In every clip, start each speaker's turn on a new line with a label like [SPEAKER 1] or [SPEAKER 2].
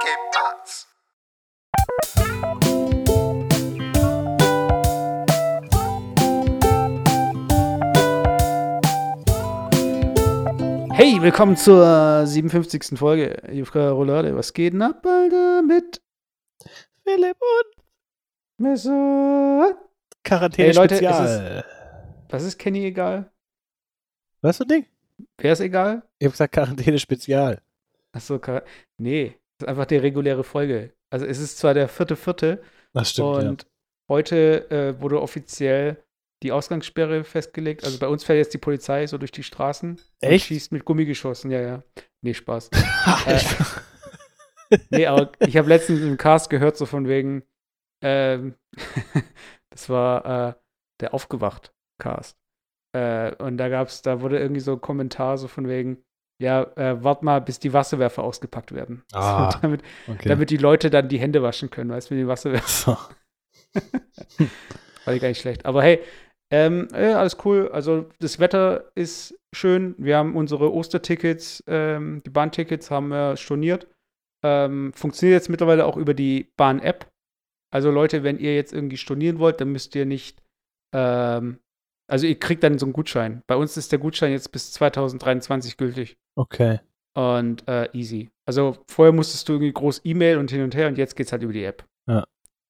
[SPEAKER 1] ¿Qué pasa?
[SPEAKER 2] Hey, willkommen zur 57. Folge Jufka Roulade. Was geht denn ab, Alter, mit
[SPEAKER 3] Philipp und
[SPEAKER 2] Messer?
[SPEAKER 3] Quarantäne
[SPEAKER 2] Hey, Leute,
[SPEAKER 3] Spezial.
[SPEAKER 2] Was ist Kenny egal?
[SPEAKER 3] Was für ein Ding?
[SPEAKER 2] Wer ist egal?
[SPEAKER 3] Ich hab gesagt Quarantäne Spezial.
[SPEAKER 2] Achso, nee, das ist einfach die reguläre Folge. Also es ist zwar der vierte, vierte
[SPEAKER 3] Das stimmt,
[SPEAKER 2] und heute äh, wurde offiziell die Ausgangssperre festgelegt. Also bei uns fährt jetzt die Polizei so durch die Straßen und
[SPEAKER 3] Echt?
[SPEAKER 2] schießt mit Gummigeschossen. Ja, ja. Nee, Spaß.
[SPEAKER 3] ja.
[SPEAKER 2] Äh, Nee, aber ich habe letztens im Cast gehört, so von wegen, ähm, das war äh, der Aufgewacht-Cast. Äh, und da gab's, da wurde irgendwie so ein Kommentar so von wegen, ja, äh, wart mal, bis die Wasserwerfer ausgepackt werden.
[SPEAKER 3] Ah,
[SPEAKER 2] so, damit,
[SPEAKER 3] okay.
[SPEAKER 2] damit die Leute dann die Hände waschen können, weißt du, mit den Wasserwerfern.
[SPEAKER 3] so.
[SPEAKER 2] War gar nicht schlecht. Aber hey, ähm, äh, alles cool. Also das Wetter ist schön. Wir haben unsere Ostertickets, ähm, die Bahntickets haben wir storniert. Ähm, funktioniert jetzt mittlerweile auch über die Bahn-App. Also Leute, wenn ihr jetzt irgendwie stornieren wollt, dann müsst ihr nicht, ähm, also ihr kriegt dann so einen Gutschein. Bei uns ist der Gutschein jetzt bis 2023 gültig.
[SPEAKER 3] Okay.
[SPEAKER 2] Und äh, easy. Also vorher musstest du irgendwie groß E-Mail und hin und her und jetzt geht's halt über die App.
[SPEAKER 3] Ja.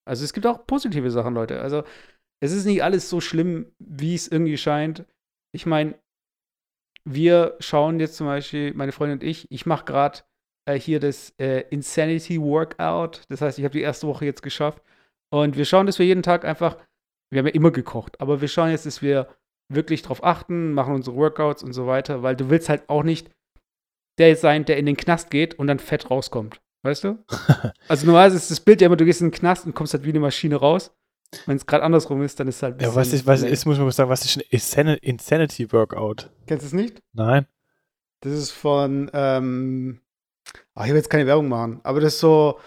[SPEAKER 2] Also es gibt auch positive Sachen, Leute. Also es ist nicht alles so schlimm, wie es irgendwie scheint. Ich meine, wir schauen jetzt zum Beispiel, meine Freundin und ich, ich mache gerade äh, hier das äh, Insanity Workout. Das heißt, ich habe die erste Woche jetzt geschafft. Und wir schauen, dass wir jeden Tag einfach, wir haben ja immer gekocht, aber wir schauen jetzt, dass wir wirklich drauf achten, machen unsere Workouts und so weiter, weil du willst halt auch nicht der sein, der in den Knast geht und dann fett rauskommt. Weißt du? Also normalerweise ist das Bild ja immer, du gehst in den Knast und kommst halt wie eine Maschine raus. Wenn es gerade andersrum ist, dann ist es halt ein
[SPEAKER 3] Ja, was ist, was
[SPEAKER 2] lame.
[SPEAKER 3] ist, muss man mal sagen, was ist ein Insani- Insanity Workout?
[SPEAKER 2] Kennst du es nicht?
[SPEAKER 3] Nein.
[SPEAKER 2] Das ist von, ähm, ach, ich will jetzt keine Werbung machen, aber das ist so,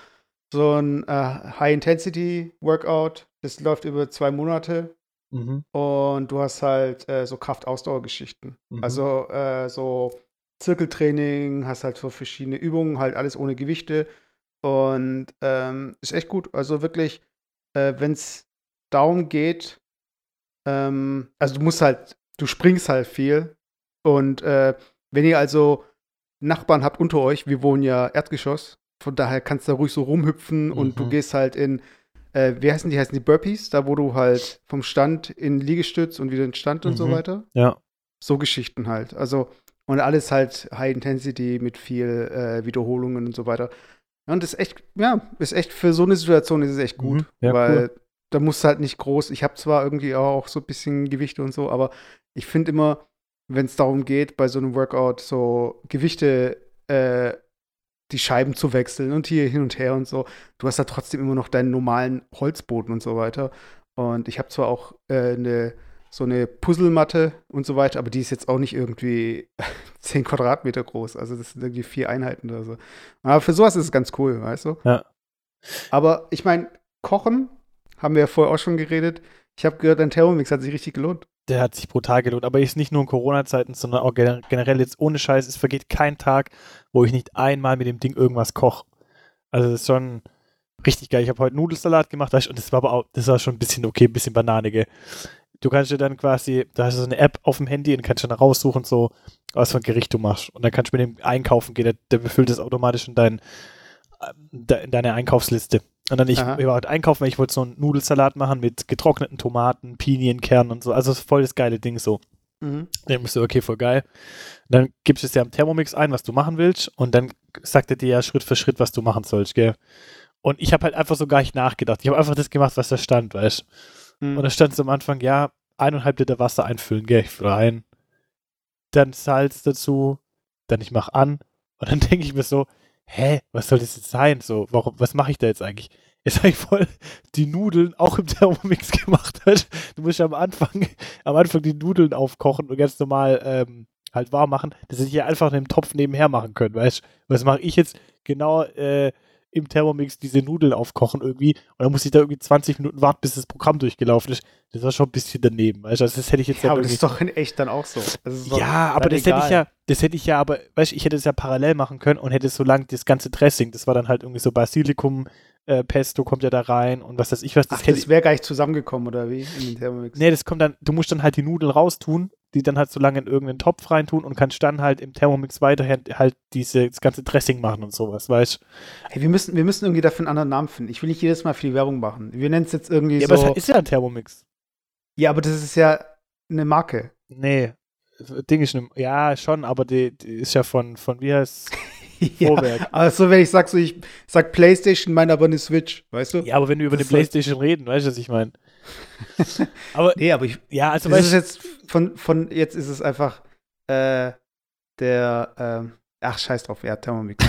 [SPEAKER 2] so ein äh, High-Intensity-Workout. Das läuft über zwei Monate
[SPEAKER 3] Mhm.
[SPEAKER 2] und du hast halt äh, so Kraft-Ausdauer-Geschichten.
[SPEAKER 3] Mhm.
[SPEAKER 2] Also äh, so Zirkeltraining, hast halt so verschiedene Übungen, halt alles ohne Gewichte und ähm, ist echt gut. Also wirklich, äh, wenn es darum geht, ähm, also du musst halt, du springst halt viel und äh, wenn ihr also Nachbarn habt unter euch, wir wohnen ja Erdgeschoss, von daher kannst du da ruhig so rumhüpfen und du
[SPEAKER 3] Mhm.
[SPEAKER 2] gehst halt in, äh, wie heißen die, heißen die Burpees, da wo du halt vom Stand in Liegestütz und wieder in Stand und so
[SPEAKER 3] Mhm.
[SPEAKER 2] weiter.
[SPEAKER 3] Ja.
[SPEAKER 2] So Geschichten halt. Also, und alles halt High Intensity mit viel äh, Wiederholungen und so weiter. Ja, und das ist echt, ja, ist echt für so eine Situation ist es echt gut.
[SPEAKER 3] Mhm. Ja,
[SPEAKER 2] weil
[SPEAKER 3] cool.
[SPEAKER 2] da musst du halt nicht groß, ich habe zwar irgendwie auch so ein bisschen Gewichte und so, aber ich finde immer, wenn es darum geht, bei so einem Workout so Gewichte, äh, die Scheiben zu wechseln und hier hin und her und so, du hast da trotzdem immer noch deinen normalen Holzboden und so weiter. Und ich habe zwar auch äh, eine so eine Puzzlematte und so weiter, aber die ist jetzt auch nicht irgendwie 10 Quadratmeter groß. Also das sind irgendwie vier Einheiten oder so. Aber für sowas ist es ganz cool, weißt du?
[SPEAKER 3] Ja.
[SPEAKER 2] Aber ich meine, Kochen haben wir ja vorher auch schon geredet. Ich habe gehört, dein Thermomix hat sich richtig gelohnt.
[SPEAKER 3] Der hat sich brutal gelohnt. Aber ist nicht nur in Corona-Zeiten, sondern auch gener- generell jetzt ohne Scheiß. Es vergeht kein Tag, wo ich nicht einmal mit dem Ding irgendwas koche. Also das ist schon richtig geil. Ich habe heute Nudelsalat gemacht und das war aber auch, das war schon ein bisschen okay, ein bisschen Banane, gell. Du kannst dir dann quasi, da hast du so eine App auf dem Handy und kannst dann raussuchen, so, was für ein Gericht du machst. Und dann kannst du mit dem einkaufen gehen, der, der befüllt das automatisch in, dein, äh, in deine Einkaufsliste. Und dann ich,
[SPEAKER 2] Aha.
[SPEAKER 3] ich war heute einkaufen, weil ich wollte so einen Nudelsalat machen mit getrockneten Tomaten, Pinienkernen und so. Also voll das geile Ding so.
[SPEAKER 2] Mhm.
[SPEAKER 3] Dann bist du, okay, voll geil. Dann gibst du es ja am Thermomix ein, was du machen willst, und dann sagt er dir ja Schritt für Schritt, was du machen sollst, gell? Und ich habe halt einfach so gar nicht nachgedacht. Ich habe einfach das gemacht, was da stand, weißt
[SPEAKER 2] Mhm.
[SPEAKER 3] Und da stand so am Anfang, ja, eineinhalb Liter Wasser einfüllen, gell? Ich rein. Dann Salz dazu, dann ich mach an. Und dann denke ich mir so, hä, was soll das jetzt sein? So, warum, was mache ich da jetzt eigentlich? Jetzt habe ich voll die Nudeln auch im Thermomix gemacht. Weißt? Du musst ja am Anfang, am Anfang die Nudeln aufkochen und ganz normal ähm, halt warm machen, dass ich hier einfach in einem Topf nebenher machen können, weißt? Was mache ich jetzt? Genau, äh, im Thermomix diese Nudeln aufkochen irgendwie und dann muss ich da irgendwie 20 Minuten warten, bis das Programm durchgelaufen ist. Das war schon ein bisschen daneben, weißt du? Also das hätte ich jetzt
[SPEAKER 2] ja, aber das ist doch in echt dann auch so.
[SPEAKER 3] ja, aber das egal. hätte ich ja, das hätte ich ja, aber, weißt du, ich hätte es ja parallel machen können und hätte so lang das ganze Dressing, das war dann halt irgendwie so Basilikum, äh, Pesto kommt ja da rein und was weiß ich was.
[SPEAKER 2] Das, Ach, das wäre gar nicht zusammengekommen, oder wie? In den
[SPEAKER 3] Thermomix? Nee, das kommt dann, du musst dann halt die Nudeln raustun, die dann halt so lange in irgendeinen Topf reintun und kannst dann halt im Thermomix weiterhin halt diese, das ganze Dressing machen und sowas, weißt du?
[SPEAKER 2] Hey, wir müssen, wir müssen irgendwie dafür einen anderen Namen finden. Ich will nicht jedes Mal viel Werbung machen. Wir nennen es jetzt irgendwie
[SPEAKER 3] ja,
[SPEAKER 2] so.
[SPEAKER 3] Ja, aber es ist ja ein Thermomix.
[SPEAKER 2] Ja, aber das ist ja eine Marke.
[SPEAKER 3] Nee. Ding ist eine, ja, schon, aber die, die ist ja von, von wie heißt
[SPEAKER 2] Vorwerk. Ja, also wenn ich sag so, ich sag Playstation, meine aber eine Switch, weißt du?
[SPEAKER 3] Ja, aber wenn wir über das die Playstation reden, weißt du, was ich meine?
[SPEAKER 2] aber nee, aber ich, ja, also das ist jetzt von, von jetzt ist es einfach äh, der, äh, ach scheiß drauf, ja, Thermomix.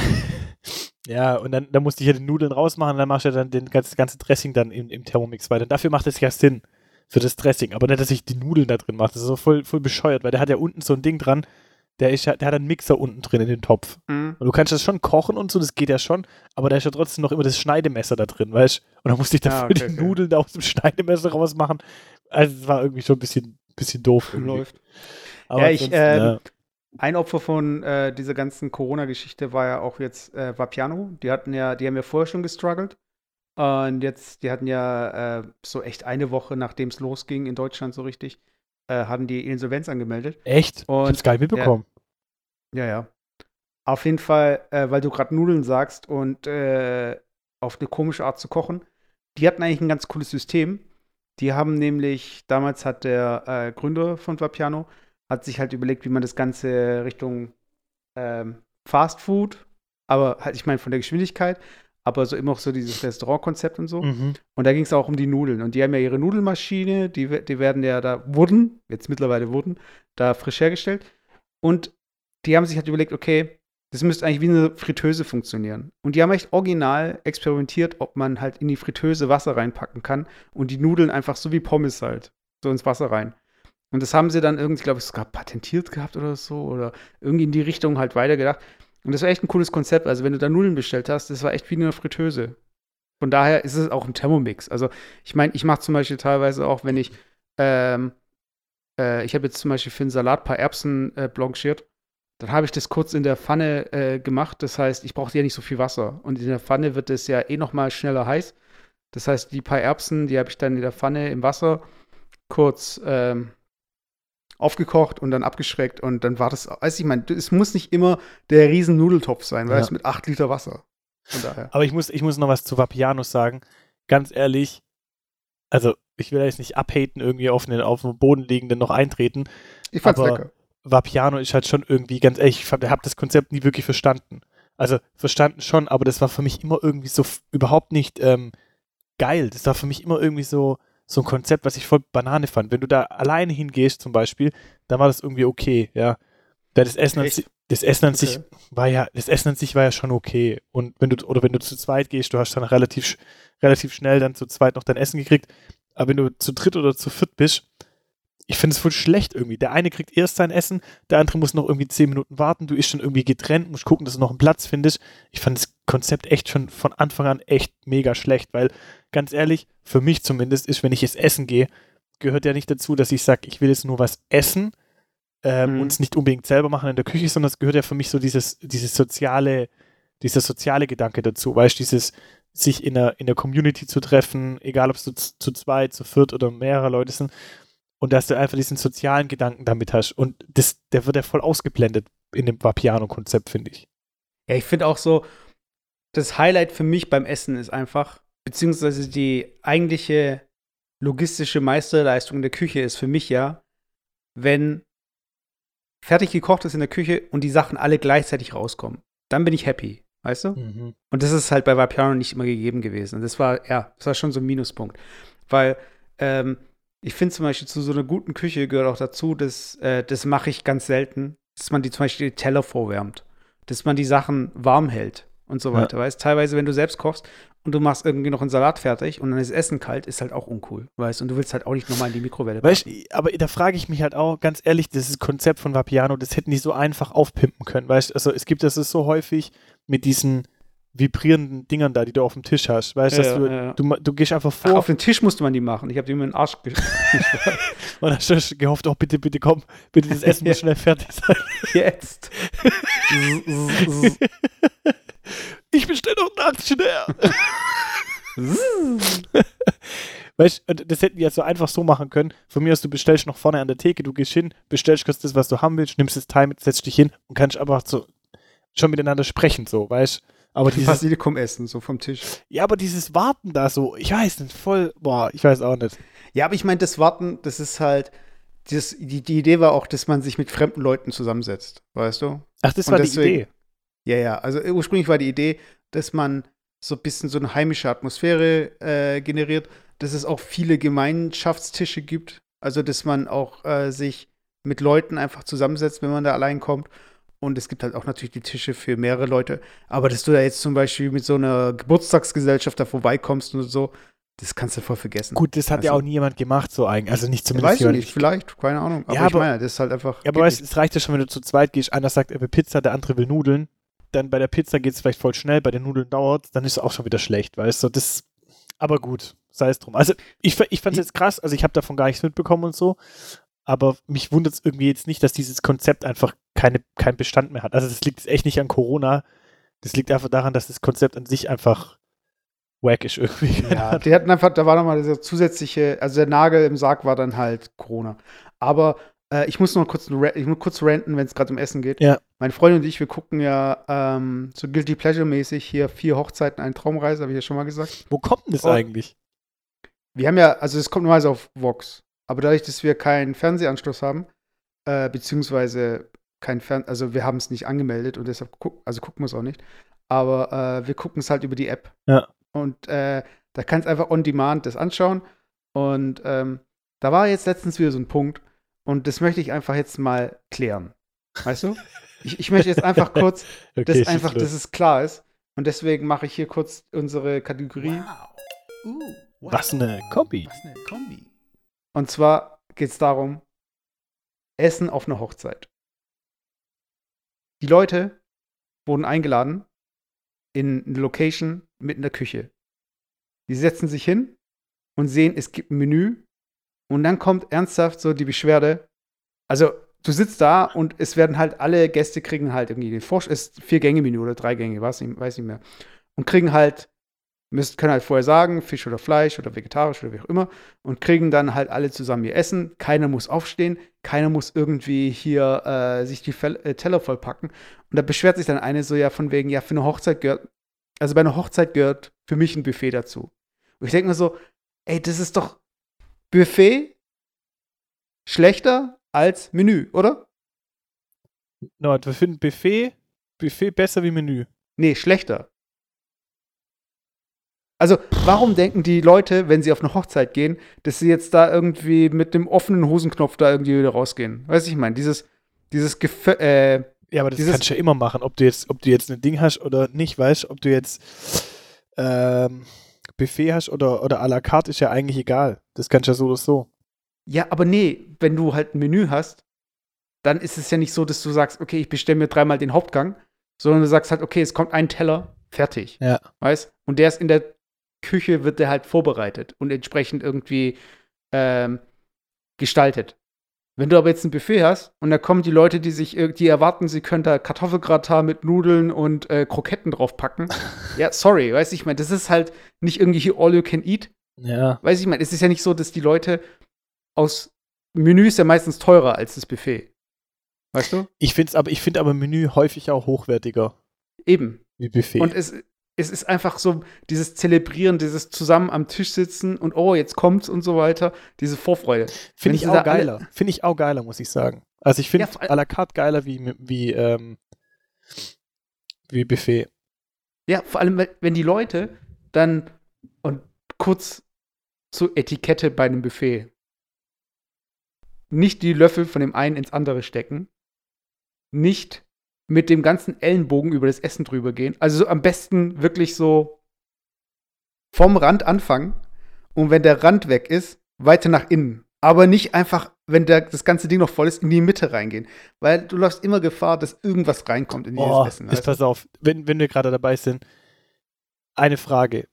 [SPEAKER 3] ja, und dann, dann musste ich ja die Nudeln rausmachen, dann machst du ja dann den ganzen ganze Dressing dann im, im Thermomix weiter. Und dafür macht es ja Sinn für das Dressing, aber nicht, dass ich die Nudeln da drin mache. Das ist so voll, voll bescheuert, weil der hat ja unten so ein Ding dran, der, ist ja, der hat einen Mixer unten drin in den Topf. Mhm. Und du kannst das schon kochen und so, das geht ja schon, aber da ist ja trotzdem noch immer das Schneidemesser da drin, weißt du? Und dann musste ich dafür ja, okay, die okay. Nudeln da aus dem Schneidemesser rausmachen. Also es war irgendwie schon ein bisschen, bisschen doof. Irgendwie.
[SPEAKER 2] Läuft. Aber ja, ich, äh, ja. ein Opfer von äh, dieser ganzen Corona-Geschichte war ja auch jetzt äh, Vapiano. Die hatten ja, die haben ja vorher schon gestruggelt. Und jetzt, die hatten ja äh, so echt eine Woche, nachdem es losging in Deutschland so richtig, äh, hatten die Insolvenz angemeldet.
[SPEAKER 3] Echt? Und, ich hab's gar nicht mitbekommen.
[SPEAKER 2] Ja, ja. Auf jeden Fall, äh, weil du gerade Nudeln sagst und äh, auf eine komische Art zu kochen. Die hatten eigentlich ein ganz cooles System. Die haben nämlich, damals hat der äh, Gründer von Vapiano, hat sich halt überlegt, wie man das Ganze Richtung ähm, Fast Food, aber halt, ich meine von der Geschwindigkeit, aber so immer auch so dieses Restaurantkonzept und so. Mhm. Und da ging es auch um die Nudeln. Und die haben ja ihre Nudelmaschine, die, die werden ja da, wurden, jetzt mittlerweile wurden, da frisch hergestellt. Und die haben sich halt überlegt, okay, das müsste eigentlich wie eine Fritteuse funktionieren. Und die haben echt original experimentiert, ob man halt in die Fritteuse Wasser reinpacken kann und die Nudeln einfach so wie Pommes halt, so ins Wasser rein. Und das haben sie dann irgendwie, glaube ich, sogar patentiert gehabt oder so oder irgendwie in die Richtung halt weitergedacht. Und das war echt ein cooles Konzept. Also, wenn du da Nudeln bestellt hast, das war echt wie eine Fritteuse. Von daher ist es auch ein Thermomix. Also, ich meine, ich mache zum Beispiel teilweise auch, wenn ich, ähm, äh, ich habe jetzt zum Beispiel für einen Salat ein paar Erbsen äh, blanchiert. Dann habe ich das kurz in der Pfanne äh, gemacht. Das heißt, ich brauchte ja nicht so viel Wasser. Und in der Pfanne wird es ja eh noch mal schneller heiß. Das heißt, die paar Erbsen, die habe ich dann in der Pfanne im Wasser kurz ähm, aufgekocht und dann abgeschreckt und dann war das, weiß ich meine, es muss nicht immer der riesen Nudeltopf sein, weil ja. es mit 8 Liter Wasser.
[SPEAKER 3] Von daher. Aber ich muss, ich muss noch was zu Vapianos sagen. Ganz ehrlich, also ich will jetzt nicht abhaten, irgendwie auf den, auf dem Boden liegenden noch eintreten.
[SPEAKER 2] Ich fand's aber lecker.
[SPEAKER 3] Vapiano ist halt schon irgendwie, ganz ehrlich, ich habe das Konzept nie wirklich verstanden. Also verstanden schon, aber das war für mich immer irgendwie so überhaupt nicht ähm, geil. Das war für mich immer irgendwie so, so ein Konzept, was ich voll Banane fand. Wenn du da alleine hingehst zum Beispiel, dann war das irgendwie okay, ja. Das Essen, an, das Essen an okay. sich war ja, das Essen an sich war ja schon okay. Und wenn du, oder wenn du zu zweit gehst, du hast dann relativ, relativ schnell dann zu zweit noch dein Essen gekriegt. Aber wenn du zu dritt oder zu viert bist, ich finde es voll schlecht irgendwie. Der eine kriegt erst sein Essen, der andere muss noch irgendwie zehn Minuten warten, du bist schon irgendwie getrennt, musst gucken, dass du noch einen Platz findest. Ich fand das Konzept echt schon von Anfang an echt mega schlecht, weil ganz ehrlich, für mich zumindest ist, wenn ich jetzt essen gehe, gehört ja nicht dazu, dass ich sage, ich will jetzt nur was essen ähm, mhm. und es nicht unbedingt selber machen in der Küche, sondern es gehört ja für mich so dieses, dieses soziale, dieser soziale Gedanke dazu, weißt du, dieses sich in der, in der Community zu treffen, egal ob es zu, zu zweit, zu viert oder mehrere Leute sind und dass du einfach diesen sozialen Gedanken damit hast und das, der wird ja voll ausgeblendet in dem Vapiano-Konzept, finde ich.
[SPEAKER 2] Ja, ich finde auch so, das Highlight für mich beim Essen ist einfach, beziehungsweise die eigentliche logistische Meisterleistung der Küche ist für mich ja, wenn fertig gekocht ist in der Küche und die Sachen alle gleichzeitig rauskommen. Dann bin ich happy, weißt du? Mhm. Und das ist halt bei Vapiano nicht immer gegeben gewesen. Und das war, ja, das war schon so ein Minuspunkt. Weil, ähm, ich finde zum Beispiel zu so einer guten Küche gehört auch dazu, dass, äh, das mache ich ganz selten, dass man die zum Beispiel die Teller vorwärmt. Dass man die Sachen warm hält und so weiter. Ja. Weißt teilweise, wenn du selbst kochst und du machst irgendwie noch einen Salat fertig und dann ist Essen kalt, ist halt auch uncool, weißt Und du willst halt auch nicht nochmal in die Mikrowelle
[SPEAKER 3] weißt, Aber da frage ich mich halt auch, ganz ehrlich, dieses Konzept von Vapiano, das hätten die so einfach aufpimpen können, weißt Also es gibt das so häufig mit diesen vibrierenden Dingern da, die du auf dem Tisch hast. Weißt
[SPEAKER 2] Ja,
[SPEAKER 3] dass du,
[SPEAKER 2] ja,
[SPEAKER 3] du, du gehst einfach
[SPEAKER 2] Ach,
[SPEAKER 3] vor
[SPEAKER 2] auf den Tisch musste man die machen. Ich habe die mir in den Arsch
[SPEAKER 3] und hast du gehofft, oh bitte, bitte komm, bitte das Essen muss schnell fertig sein.
[SPEAKER 2] Jetzt.
[SPEAKER 3] Ich bestell doch einen Aktionär. Weißt du, das hätten die jetzt so einfach so machen können. Von mir aus, du bestellst noch vorne an der Theke, du gehst hin, bestellst kurz das, was du haben willst, nimmst das Time, setzt dich hin und kannst einfach so schon miteinander sprechen, so, weißt du? Aber dieses,
[SPEAKER 2] Basilikum essen, so vom Tisch.
[SPEAKER 3] ja, aber dieses Warten da so, ich weiß nicht, voll, boah, ich weiß auch nicht.
[SPEAKER 2] Ja, aber ich meine, das Warten, das ist halt. Das, die, die Idee war auch, dass man sich mit fremden Leuten zusammensetzt, weißt du?
[SPEAKER 3] Ach, das
[SPEAKER 2] Und
[SPEAKER 3] war die
[SPEAKER 2] deswegen-
[SPEAKER 3] Idee.
[SPEAKER 2] Ja, ja. Also ursprünglich war die Idee, dass man so ein bisschen so eine heimische Atmosphäre äh, generiert, dass es auch viele Gemeinschaftstische gibt. Also, dass man auch äh, sich mit Leuten einfach zusammensetzt, wenn man da allein kommt. Und es gibt halt auch natürlich die Tische für mehrere Leute. Aber dass du da jetzt zum Beispiel mit so einer Geburtstagsgesellschaft da vorbeikommst und so, das kannst du voll vergessen.
[SPEAKER 3] Gut, das hat ja
[SPEAKER 2] Also-
[SPEAKER 3] auch nie jemand gemacht, so eigentlich. Also nicht
[SPEAKER 2] Ja,
[SPEAKER 3] zumindest
[SPEAKER 2] weiß ich nicht, vielleicht, keine Ahnung. Aber
[SPEAKER 3] Ja,
[SPEAKER 2] ich
[SPEAKER 3] aber-
[SPEAKER 2] meine, das ist halt einfach.
[SPEAKER 3] Ja, aber weißt, es reicht ja schon, wenn du zu zweit gehst. Einer sagt, er will Pizza, der andere will Nudeln. Dann bei der Pizza geht es vielleicht voll schnell, bei den Nudeln dauert dann ist es auch schon wieder schlecht, weißt du. Das, aber gut, sei es drum. Also ich, ich fand es jetzt krass, also ich habe davon gar nichts mitbekommen und so. Aber mich wundert es irgendwie jetzt nicht, dass dieses Konzept einfach keine, keinen Bestand mehr hat. Also das liegt echt nicht an Corona. Das liegt einfach daran, dass das Konzept an sich einfach wack ist irgendwie.
[SPEAKER 2] Ja, die hatten einfach, da war nochmal dieser zusätzliche, also der Nagel im Sarg war dann halt Corona. Aber äh, ich muss noch kurz, ich muss kurz ranten, wenn es gerade um Essen geht.
[SPEAKER 3] Ja.
[SPEAKER 2] Meine Freundin und ich, wir gucken ja ähm, so Guilty Pleasure-mäßig hier vier Hochzeiten, eine Traumreise, habe ich ja schon mal gesagt.
[SPEAKER 3] Wo kommt denn das
[SPEAKER 2] Oh.
[SPEAKER 3] eigentlich?
[SPEAKER 2] Wir haben ja, also es kommt normalerweise auf Vox, aber dadurch, dass wir keinen Fernsehanschluss haben, äh, beziehungsweise kein Fern, also wir haben es nicht angemeldet und deshalb guck, also gucken wir es auch nicht. Aber äh, wir gucken es halt über die App.
[SPEAKER 3] Ja.
[SPEAKER 2] Und äh, da kannst einfach on demand das anschauen. Und ähm, da war jetzt letztens wieder so ein Punkt. Und das möchte ich einfach jetzt mal klären. Weißt du? Ich, ich möchte jetzt einfach kurz,
[SPEAKER 3] Okay,
[SPEAKER 2] dass einfach,
[SPEAKER 3] los.
[SPEAKER 2] dass es klar ist. Und deswegen mache ich hier kurz unsere Kategorie.
[SPEAKER 1] Uh, wow.
[SPEAKER 3] Was eine Kombi.
[SPEAKER 1] Was eine Kombi.
[SPEAKER 2] Und zwar geht es darum, Essen auf einer Hochzeit. Die Leute wurden eingeladen in eine Location mit einer Küche. Die setzen sich hin und sehen, es gibt ein Menü. Und dann kommt ernsthaft so die Beschwerde. Also, du sitzt da und es werden halt alle Gäste kriegen halt irgendwie den Vorsch ist vier Gänge Menü oder drei Gänge, weiß nicht, weiß nicht mehr. Und kriegen halt müssen, können halt vorher sagen, Fisch oder Fleisch oder vegetarisch oder wie auch immer und kriegen dann halt alle zusammen ihr Essen. Keiner muss aufstehen, keiner muss irgendwie hier äh, sich die Fel äh, Teller vollpacken. Und da beschwert sich dann eine so ja von wegen, ja, für eine Hochzeit gehört, also bei einer Hochzeit gehört für mich ein Buffet dazu. Und ich denke mir so, ey, das ist doch Buffet schlechter als Menü, oder?
[SPEAKER 3] No, wir finden Buffet, Buffet besser wie Menü.
[SPEAKER 2] Nee, schlechter. Also, warum denken die Leute, wenn sie auf eine Hochzeit gehen, dass sie jetzt da irgendwie mit dem offenen Hosenknopf da irgendwie wieder rausgehen? Weißt du, ich meine, dieses, dieses Gefö äh,
[SPEAKER 3] Ja, aber das kannst du ja immer machen, ob du jetzt, ob du jetzt ein Ding hast oder nicht, weißt ob du jetzt ähm, Buffet hast oder, oder à la carte ist ja eigentlich egal. Das kannst du ja so oder so.
[SPEAKER 2] ja, aber nee, wenn du halt ein Menü hast, dann ist es ja nicht so, dass du sagst, okay, ich bestelle mir dreimal den Hauptgang, sondern du sagst halt, okay, es kommt ein Teller, fertig.
[SPEAKER 3] Ja.
[SPEAKER 2] Weißt? Und der ist in der Küche, wird der halt vorbereitet und entsprechend irgendwie ähm, gestaltet. Wenn du aber jetzt ein Buffet hast und da kommen die Leute, die sich, die erwarten, sie können da Kartoffelgratin mit Nudeln und äh, Kroketten draufpacken. ja, sorry, weißt du, ich meine, das ist halt nicht irgendwie hier all you can eat.
[SPEAKER 3] Ja.
[SPEAKER 2] Weiß ich, meine, es ist ja nicht so, dass die Leute aus Menü ist ja meistens teurer als das Buffet. Weißt du?
[SPEAKER 3] Ich finde aber, ich finde aber Menü häufig auch hochwertiger
[SPEAKER 2] Eben.
[SPEAKER 3] wie Buffet.
[SPEAKER 2] Und es, es ist einfach so dieses Zelebrieren, dieses zusammen am Tisch sitzen und oh, jetzt kommt's und so weiter, diese Vorfreude.
[SPEAKER 3] finde ich auch geiler. Finde ich auch geiler, muss ich sagen. Also ich finde
[SPEAKER 2] Ja,
[SPEAKER 3] à la carte geiler wie, wie, ähm, wie Buffet.
[SPEAKER 2] Ja, vor allem, wenn- wenn die Leute dann und kurz zur Etikette bei einem Buffet nicht die Löffel von dem einen ins andere stecken, nicht mit dem ganzen Ellenbogen über das Essen drüber gehen. Also so am besten wirklich so vom Rand anfangen und wenn der Rand weg ist, weiter nach innen. Aber nicht einfach, wenn der, das ganze Ding noch voll ist, in die Mitte reingehen. Weil du läufst immer Gefahr, dass irgendwas reinkommt in dieses
[SPEAKER 3] Oh,
[SPEAKER 2] Essen.
[SPEAKER 3] jetzt pass auf, wenn, wenn wir gerade dabei sind, eine Frage.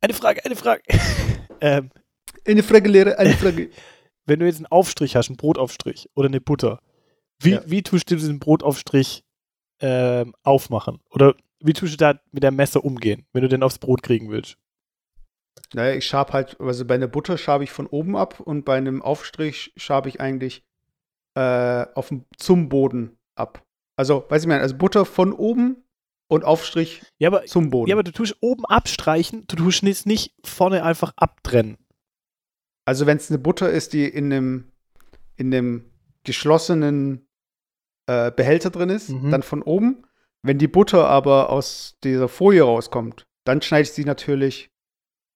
[SPEAKER 3] Eine Frage, eine Frage. ähm,
[SPEAKER 2] Eine Frage, Lehrer, eine Frage.
[SPEAKER 3] wenn du jetzt einen Aufstrich hast, einen Brotaufstrich oder eine Butter, wie,
[SPEAKER 2] Ja.
[SPEAKER 3] wie tust du diesen Brotaufstrich ähm, aufmachen? Oder wie tust du da mit dem Messer umgehen, wenn du den aufs Brot kriegen willst?
[SPEAKER 2] Naja, ich schab halt, also bei einer Butter schabe ich von oben ab und bei einem Aufstrich schabe ich eigentlich äh, auf zum Boden ab. Also, weiß ich mal, also Butter von oben und Aufstrich
[SPEAKER 3] Ja, aber,
[SPEAKER 2] zum Boden.
[SPEAKER 3] ja, aber du tust oben abstreichen, du tust es nicht vorne einfach abtrennen.
[SPEAKER 2] also, wenn es eine Butter ist, die in einem, in einem geschlossenen äh, Behälter drin ist,
[SPEAKER 3] Mhm.
[SPEAKER 2] dann von oben. Wenn die Butter aber aus dieser Folie rauskommt, dann schneide ich sie natürlich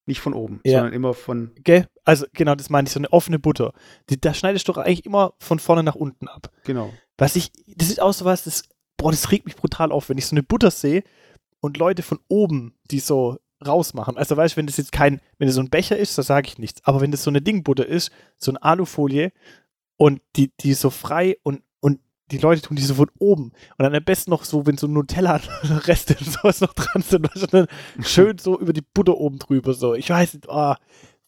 [SPEAKER 2] nicht von oben,
[SPEAKER 3] Ja.
[SPEAKER 2] sondern immer von.
[SPEAKER 3] Gell? Also genau, das meine ich, so eine offene Butter. Die, da schneidest du doch eigentlich immer von vorne nach unten ab.
[SPEAKER 2] Genau.
[SPEAKER 3] Was ich, das ist auch so was, das, boah, das regt mich brutal auf, wenn ich so eine Butter sehe und Leute von oben, die so rausmachen. Also weißt du, wenn das jetzt kein, wenn das so ein Becher ist, da sage ich nichts. Aber wenn das so eine Dingbutter ist, so eine Alufolie und die, die so frei und die Leute tun die so von oben. Und dann am besten noch so, wenn so Nutella-Reste und sowas noch dran sind, dann schön so über die Butter oben drüber. So. Ich weiß nicht, ah,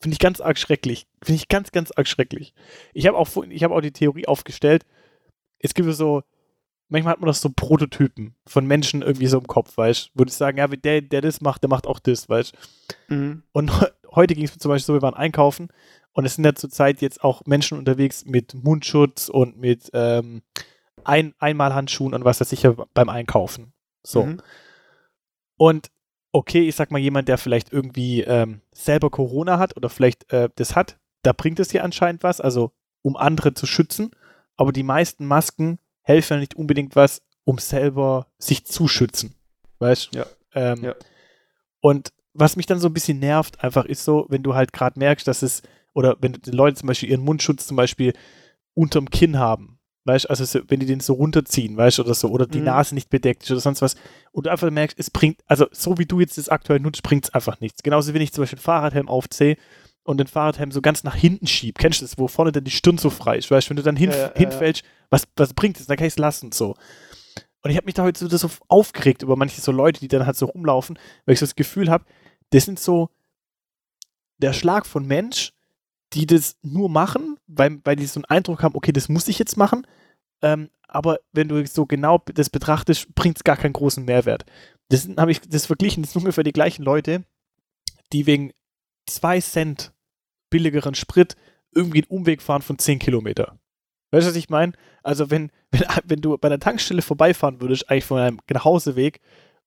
[SPEAKER 3] finde ich ganz arg schrecklich. Finde ich ganz, ganz arg schrecklich. Ich habe auch, ich habe auch die Theorie aufgestellt, es gibt so, manchmal hat man doch so Prototypen von Menschen irgendwie so im Kopf, weißt du, wo die sagen, ja, wie der, der das macht, der macht auch das, weißt du.
[SPEAKER 2] Mhm.
[SPEAKER 3] Und he- heute ging es mir zum Beispiel so, wir waren einkaufen und es sind ja zurzeit jetzt auch Menschen unterwegs mit Mundschutz und mit ähm, ein Einmalhandschuhen und was ich ja beim Einkaufen. So.
[SPEAKER 2] Mhm.
[SPEAKER 3] Und okay, ich sag mal, jemand, der vielleicht irgendwie ähm, selber Corona hat oder vielleicht äh, das hat, da bringt es hier anscheinend was, also um andere zu schützen. Aber die meisten Masken helfen ja nicht unbedingt was, um selber sich zu schützen. Weißt du?
[SPEAKER 2] Ja.
[SPEAKER 3] Ähm,
[SPEAKER 2] Ja.
[SPEAKER 3] Und was mich dann so ein bisschen nervt, einfach ist so, wenn du halt gerade merkst, dass es, oder wenn die Leute zum Beispiel ihren Mundschutz zum Beispiel unterm Kinn haben, weißt du, also so, wenn die den so runterziehen, weißt du, oder so, oder die
[SPEAKER 2] Mhm.
[SPEAKER 3] Nase nicht bedeckt ist oder sonst was, und du einfach merkst, es bringt, also so wie du jetzt das aktuell nutzt, bringt es einfach nichts. Genauso wie wenn ich zum Beispiel einen Fahrradhelm aufziehe und den Fahrradhelm so ganz nach hinten schieb. Kennst du das, wo vorne dann die Stirn so frei ist, weißt du, wenn du dann hin,
[SPEAKER 2] Ja, ja, ja.
[SPEAKER 3] hinfällst, was, was bringt es? Dann kann ich es lassen, so. Und ich habe mich da heute so, so aufgeregt über manche so Leute, die dann halt so rumlaufen, weil ich so das Gefühl habe, das sind so der Schlag von Mensch, die das nur machen, weil, weil die so einen Eindruck haben, okay, das muss ich jetzt machen, ähm, aber wenn du so genau das betrachtest, bringt es gar keinen großen Mehrwert. Das habe ich das verglichen, das sind ungefähr die gleichen Leute, die wegen zwei Cent billigeren Sprit irgendwie einen Umweg fahren von 10 Kilometer. Weißt du, was ich meine? Also wenn, wenn, wenn du bei einer Tankstelle vorbeifahren würdest, eigentlich von einem Nachhauseweg,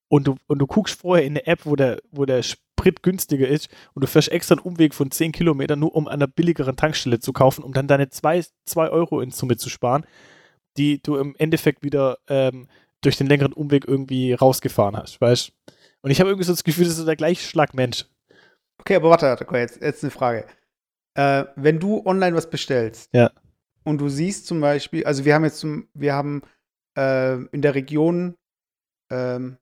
[SPEAKER 3] und du, und du guckst vorher in eine App, wo der, wo der Sprit günstiger ist und du fährst extra einen Umweg von 10 Kilometern, nur um an einer billigeren Tankstelle zu kaufen, um dann deine 2 Euro in Summe zu sparen, die du im Endeffekt wieder ähm, durch den längeren Umweg irgendwie rausgefahren hast, weißt Und ich habe irgendwie so das Gefühl, das ist der gleiche Schlag Mensch.
[SPEAKER 2] Okay, aber warte, warte, jetzt, jetzt eine Frage. Äh, wenn du online was bestellst
[SPEAKER 3] Ja.
[SPEAKER 2] und du siehst zum Beispiel, also wir haben jetzt zum, wir haben äh, in der Region ähm,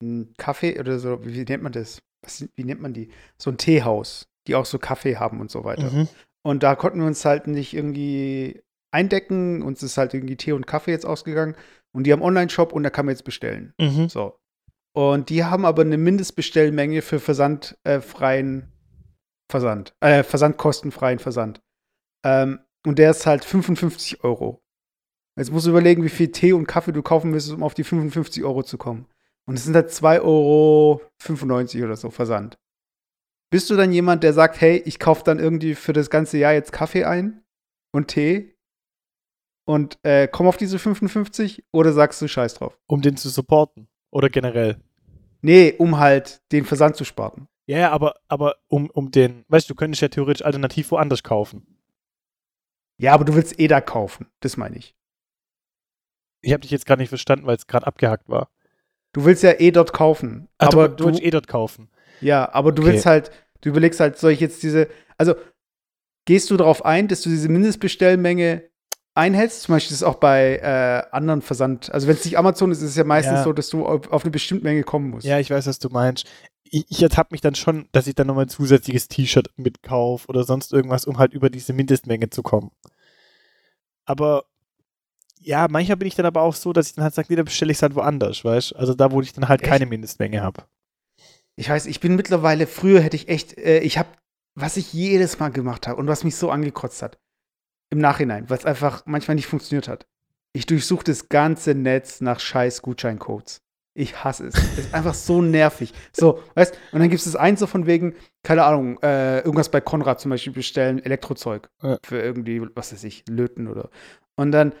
[SPEAKER 2] einen Kaffee oder so, wie, wie nennt man das? Was, wie nennt man die? So ein Teehaus, die auch so Kaffee haben und so weiter.
[SPEAKER 3] Mhm.
[SPEAKER 2] Und da konnten wir uns halt nicht irgendwie eindecken, uns ist halt irgendwie Tee und Kaffee jetzt ausgegangen und die haben Online-Shop und da kann man jetzt bestellen.
[SPEAKER 3] Mhm.
[SPEAKER 2] So. Und die haben aber eine Mindestbestellmenge für versandfreien Versand, äh, versandkostenfreien Versand. Ähm, und der ist halt 55 Euro. Jetzt musst du überlegen, wie viel Tee und Kaffee du kaufen müsstest, um auf die 55 Euro zu kommen. Und es sind halt 2,95 Euro oder so Versand. Bist du dann jemand, der sagt, hey, ich kaufe dann irgendwie für das ganze Jahr jetzt Kaffee ein und Tee und äh, komm auf diese 55 oder sagst du Scheiß drauf?
[SPEAKER 3] Um den zu supporten. Oder generell.
[SPEAKER 2] Nee, um halt den Versand zu sparen.
[SPEAKER 3] Ja, ja, aber, aber um, um den, weißt du, du könntest ja theoretisch alternativ woanders kaufen.
[SPEAKER 2] Ja, aber du willst eh da kaufen. Das meine ich.
[SPEAKER 3] Ich habe dich jetzt gerade nicht verstanden, weil es gerade abgehackt war.
[SPEAKER 2] Du willst ja eh dort kaufen.
[SPEAKER 3] Ach,
[SPEAKER 2] aber
[SPEAKER 3] du, du willst eh dort kaufen.
[SPEAKER 2] ja, aber du
[SPEAKER 3] Okay.
[SPEAKER 2] willst halt, du überlegst halt, soll ich jetzt diese, also gehst du darauf ein, dass du diese Mindestbestellmenge einhältst? Zum Beispiel ist es auch bei äh, anderen Versand, also wenn es nicht Amazon ist, ist es ja meistens
[SPEAKER 3] Ja.
[SPEAKER 2] so, dass du auf, auf eine bestimmte Menge kommen musst.
[SPEAKER 3] Ja, ich weiß, was du meinst. Ich, ich ertappe mich dann schon, dass ich dann nochmal ein zusätzliches T-Shirt mitkaufe oder sonst irgendwas, um halt über diese Mindestmenge zu kommen. Aber ja, manchmal bin ich dann aber auch so, dass ich dann halt sage, nee, dann bestelle ich es halt woanders, weißt du? Also da, wo ich dann halt
[SPEAKER 2] Echt?
[SPEAKER 3] keine Mindestmenge habe.
[SPEAKER 2] ich weiß, ich bin mittlerweile, früher hätte ich echt, äh, ich habe, was ich jedes Mal gemacht habe und was mich so angekotzt hat, im Nachhinein, was einfach manchmal nicht funktioniert hat. Ich durchsuche das ganze Netz nach scheiß Gutscheincodes. Ich hasse es. Es ist einfach so nervig. So, weißt und dann gibt es das eins so von wegen, keine Ahnung, äh, irgendwas bei Konrad zum Beispiel bestellen, Elektrozeug.
[SPEAKER 3] Ja.
[SPEAKER 2] Für irgendwie, was weiß ich, Löten oder. Und dann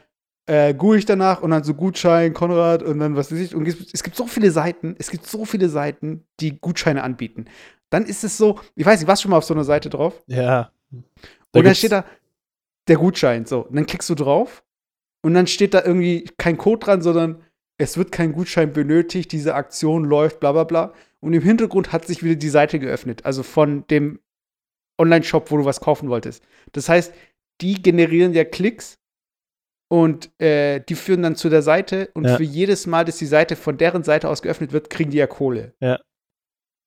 [SPEAKER 2] äh, ich danach und dann so Gutschein, Konrad und dann was weiß ich. Und es, es gibt so viele Seiten, es gibt so viele Seiten, die Gutscheine anbieten. Dann ist es so, ich weiß nicht, warst du schon mal auf so einer Seite drauf?
[SPEAKER 3] Ja.
[SPEAKER 2] und dann steht da der Gutschein, so. Und dann klickst du drauf und dann steht da irgendwie kein Code dran, sondern es wird kein Gutschein benötigt, diese Aktion läuft, bla bla bla. Und im Hintergrund hat sich wieder die Seite geöffnet, also von dem Online-Shop, wo du was kaufen wolltest. Das heißt, die generieren ja Klicks und äh, die führen dann zu der Seite und
[SPEAKER 3] Ja.
[SPEAKER 2] für jedes Mal, dass die Seite von deren Seite aus geöffnet wird, kriegen die ja Kohle.
[SPEAKER 3] Ja.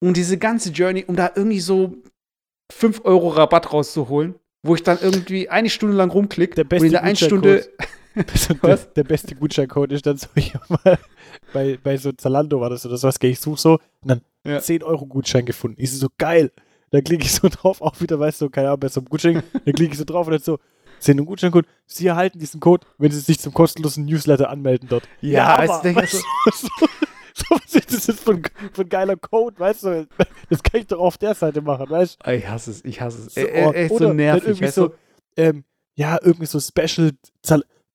[SPEAKER 2] Und diese ganze Journey, um da irgendwie so 5 Euro Rabatt rauszuholen, wo ich dann irgendwie eine Stunde lang rumklicke
[SPEAKER 3] Der
[SPEAKER 2] und
[SPEAKER 3] beste
[SPEAKER 2] in der einen
[SPEAKER 3] Gutscheincode-
[SPEAKER 2] Stunde
[SPEAKER 3] der, der beste Gutscheincode ist dann so, ich hab mal bei, bei so Zalando war das oder sowas, gell, ich suche so und dann
[SPEAKER 2] Ja.
[SPEAKER 3] 10 Euro Gutschein gefunden. Ich so, geil. Dann klicke ich so drauf, auch wieder, weißt du, keine Ahnung, bei so einem Gutschein, dann klicke ich so drauf und dann so, 10 Gutscheincode, Sie erhalten diesen Code, wenn Sie sich zum kostenlosen Newsletter anmelden dort.
[SPEAKER 2] Ja,
[SPEAKER 3] aber,
[SPEAKER 2] weißt du,
[SPEAKER 3] so, so, was ist das jetzt für ein, für ein geiler Code, weißt du, das kann ich doch auf der Seite machen, weißt du.
[SPEAKER 2] Ich hasse es, ich hasse es.
[SPEAKER 3] So,
[SPEAKER 2] äh, echt so nervig,
[SPEAKER 3] irgendwie
[SPEAKER 2] weißt
[SPEAKER 3] so,
[SPEAKER 2] du?
[SPEAKER 3] ähm, ja, irgendwie so Special,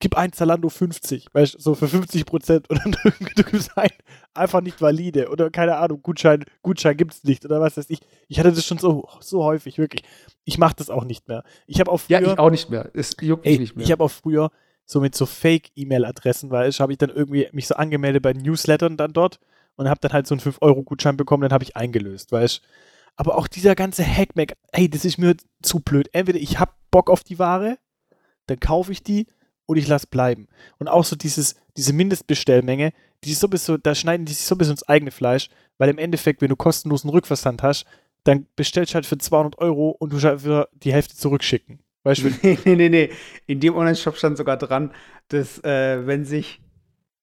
[SPEAKER 3] gib ein Zalando 50, weißt du, so für 50 Prozent irgendwie, du gibst ein, einfach nicht valide oder keine Ahnung, Gutschein, Gutschein gibt's nicht oder was weiß ich. Ich hatte das schon so, so häufig, wirklich. Ich mache das auch nicht mehr. Ich habe auch früher,
[SPEAKER 2] Ja, ich auch nicht mehr. Es juckt mich
[SPEAKER 3] ey,
[SPEAKER 2] nicht mehr.
[SPEAKER 3] ich habe auch früher so mit so Fake-E-Mail-Adressen, weil ich habe ich dann irgendwie mich so angemeldet bei Newslettern dann dort und habe dann halt so einen 5-Euro-Gutschein bekommen, dann habe ich eingelöst, weißt Aber auch dieser ganze Hackmack, ey, das ist mir zu blöd. Entweder ich hab Bock auf die Ware, dann kaufe ich die und ich lass bleiben. Und auch so dieses, diese Mindestbestellmenge, die sowieso, da schneiden die sich sowieso ins eigene Fleisch, weil im Endeffekt, wenn du kostenlosen Rückversand hast, dann bestellst du halt für 200 Euro und du halt wieder die Hälfte zurückschicken. Weißt
[SPEAKER 2] nee, nee, nee, nee. In dem Online-Shop stand sogar dran, dass, äh, wenn sich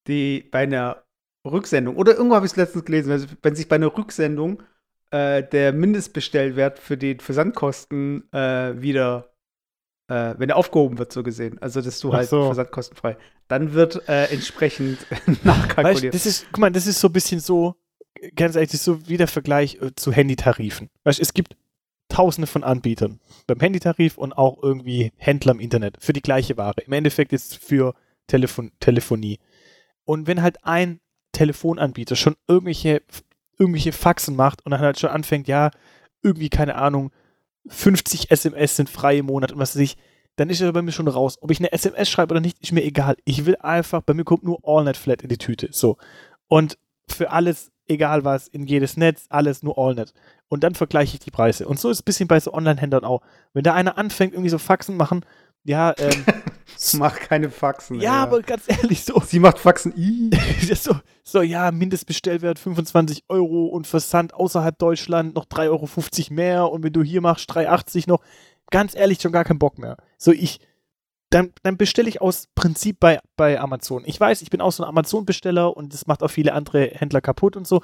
[SPEAKER 2] die bei einer Rücksendung, oder irgendwo habe ich es letztens gelesen, wenn, wenn sich bei einer Rücksendung äh, der Mindestbestellwert für die Versandkosten äh, wieder, äh, wenn er aufgehoben wird, so gesehen, also dass du halt
[SPEAKER 3] so.
[SPEAKER 2] versandkostenfrei, dann wird äh, entsprechend
[SPEAKER 3] Weißt,
[SPEAKER 2] nachkalkuliert.
[SPEAKER 3] das ist, guck mal, das ist so ein bisschen so, ganz ehrlich, das ist so wie der Vergleich äh, zu Handytarifen. Weißt, es gibt tausende von Anbietern beim Handytarif und auch irgendwie Händler im Internet für die gleiche Ware. Im Endeffekt jetzt für Telefon Telefonie. Und wenn halt ein Telefonanbieter schon irgendwelche, irgendwelche Faxen macht und dann halt schon anfängt, ja, irgendwie, keine Ahnung, 50 SMS sind frei im Monat und was weiß ich, dann ist er bei mir schon raus. Ob ich eine SMS schreibe oder nicht, ist mir egal. Ich will einfach, bei mir kommt nur AllNet Flat in die Tüte. So. Und für alles, egal was, in jedes Netz, alles nur AllNet. Und dann vergleiche ich die Preise. Und so ist es ein bisschen bei so Online-Händlern auch. Wenn da einer anfängt, irgendwie so Faxen machen, ja, ähm,
[SPEAKER 2] Mach keine Faxen.
[SPEAKER 3] ja, aber ganz ehrlich, so,
[SPEAKER 2] Sie macht Faxen.
[SPEAKER 3] So, so, ja, Mindestbestellwert 25 Euro und Versand außerhalb Deutschland noch 3,50 Euro mehr und wenn du hier machst 3,80 noch. Ganz ehrlich, schon gar keinen Bock mehr. So, ich, dann, dann bestelle ich aus Prinzip bei, bei Amazon. Ich weiß, ich bin auch so ein Amazon-Besteller und das macht auch viele andere Händler kaputt und so.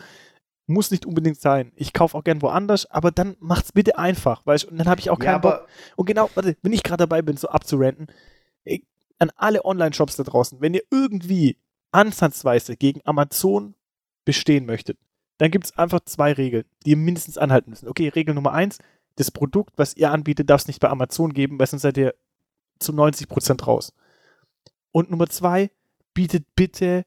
[SPEAKER 3] Muss nicht unbedingt sein. Ich kaufe auch gern woanders, aber dann macht's bitte einfach, weißt du? Und dann habe ich auch
[SPEAKER 2] Ja,
[SPEAKER 3] keinen Bock.
[SPEAKER 2] aber
[SPEAKER 3] Und genau, warte, wenn ich gerade dabei bin, so abzurenten, an alle Online-Shops da draußen, wenn ihr irgendwie ansatzweise gegen Amazon bestehen möchtet, dann gibt es einfach zwei Regeln, die ihr mindestens anhalten müssen. Okay, Regel Nummer eins, das Produkt, was ihr anbietet, darf es nicht bei Amazon geben, weil sonst seid ihr zu 90% raus. Und Nummer zwei, bietet bitte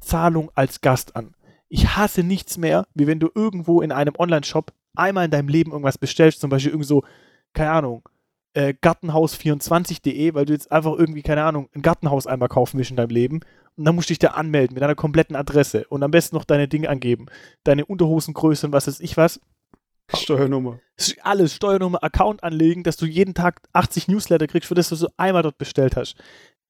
[SPEAKER 3] Zahlung als Gast an. Ich hasse nichts mehr, wie wenn du irgendwo in einem Online-Shop einmal in deinem Leben irgendwas bestellst, zum Beispiel irgend so, keine Ahnung, äh, Gartenhaus24.de, weil du jetzt einfach irgendwie, keine Ahnung, ein Gartenhaus einmal kaufen willst in deinem Leben. Und dann musst du dich da anmelden mit deiner kompletten Adresse und am besten noch deine Dinge angeben. Deine Unterhosengröße und was weiß ich was.
[SPEAKER 2] Steuernummer.
[SPEAKER 3] Alles, Steuernummer, Account anlegen, dass du jeden Tag 80 Newsletter kriegst, für das du so einmal dort bestellt hast.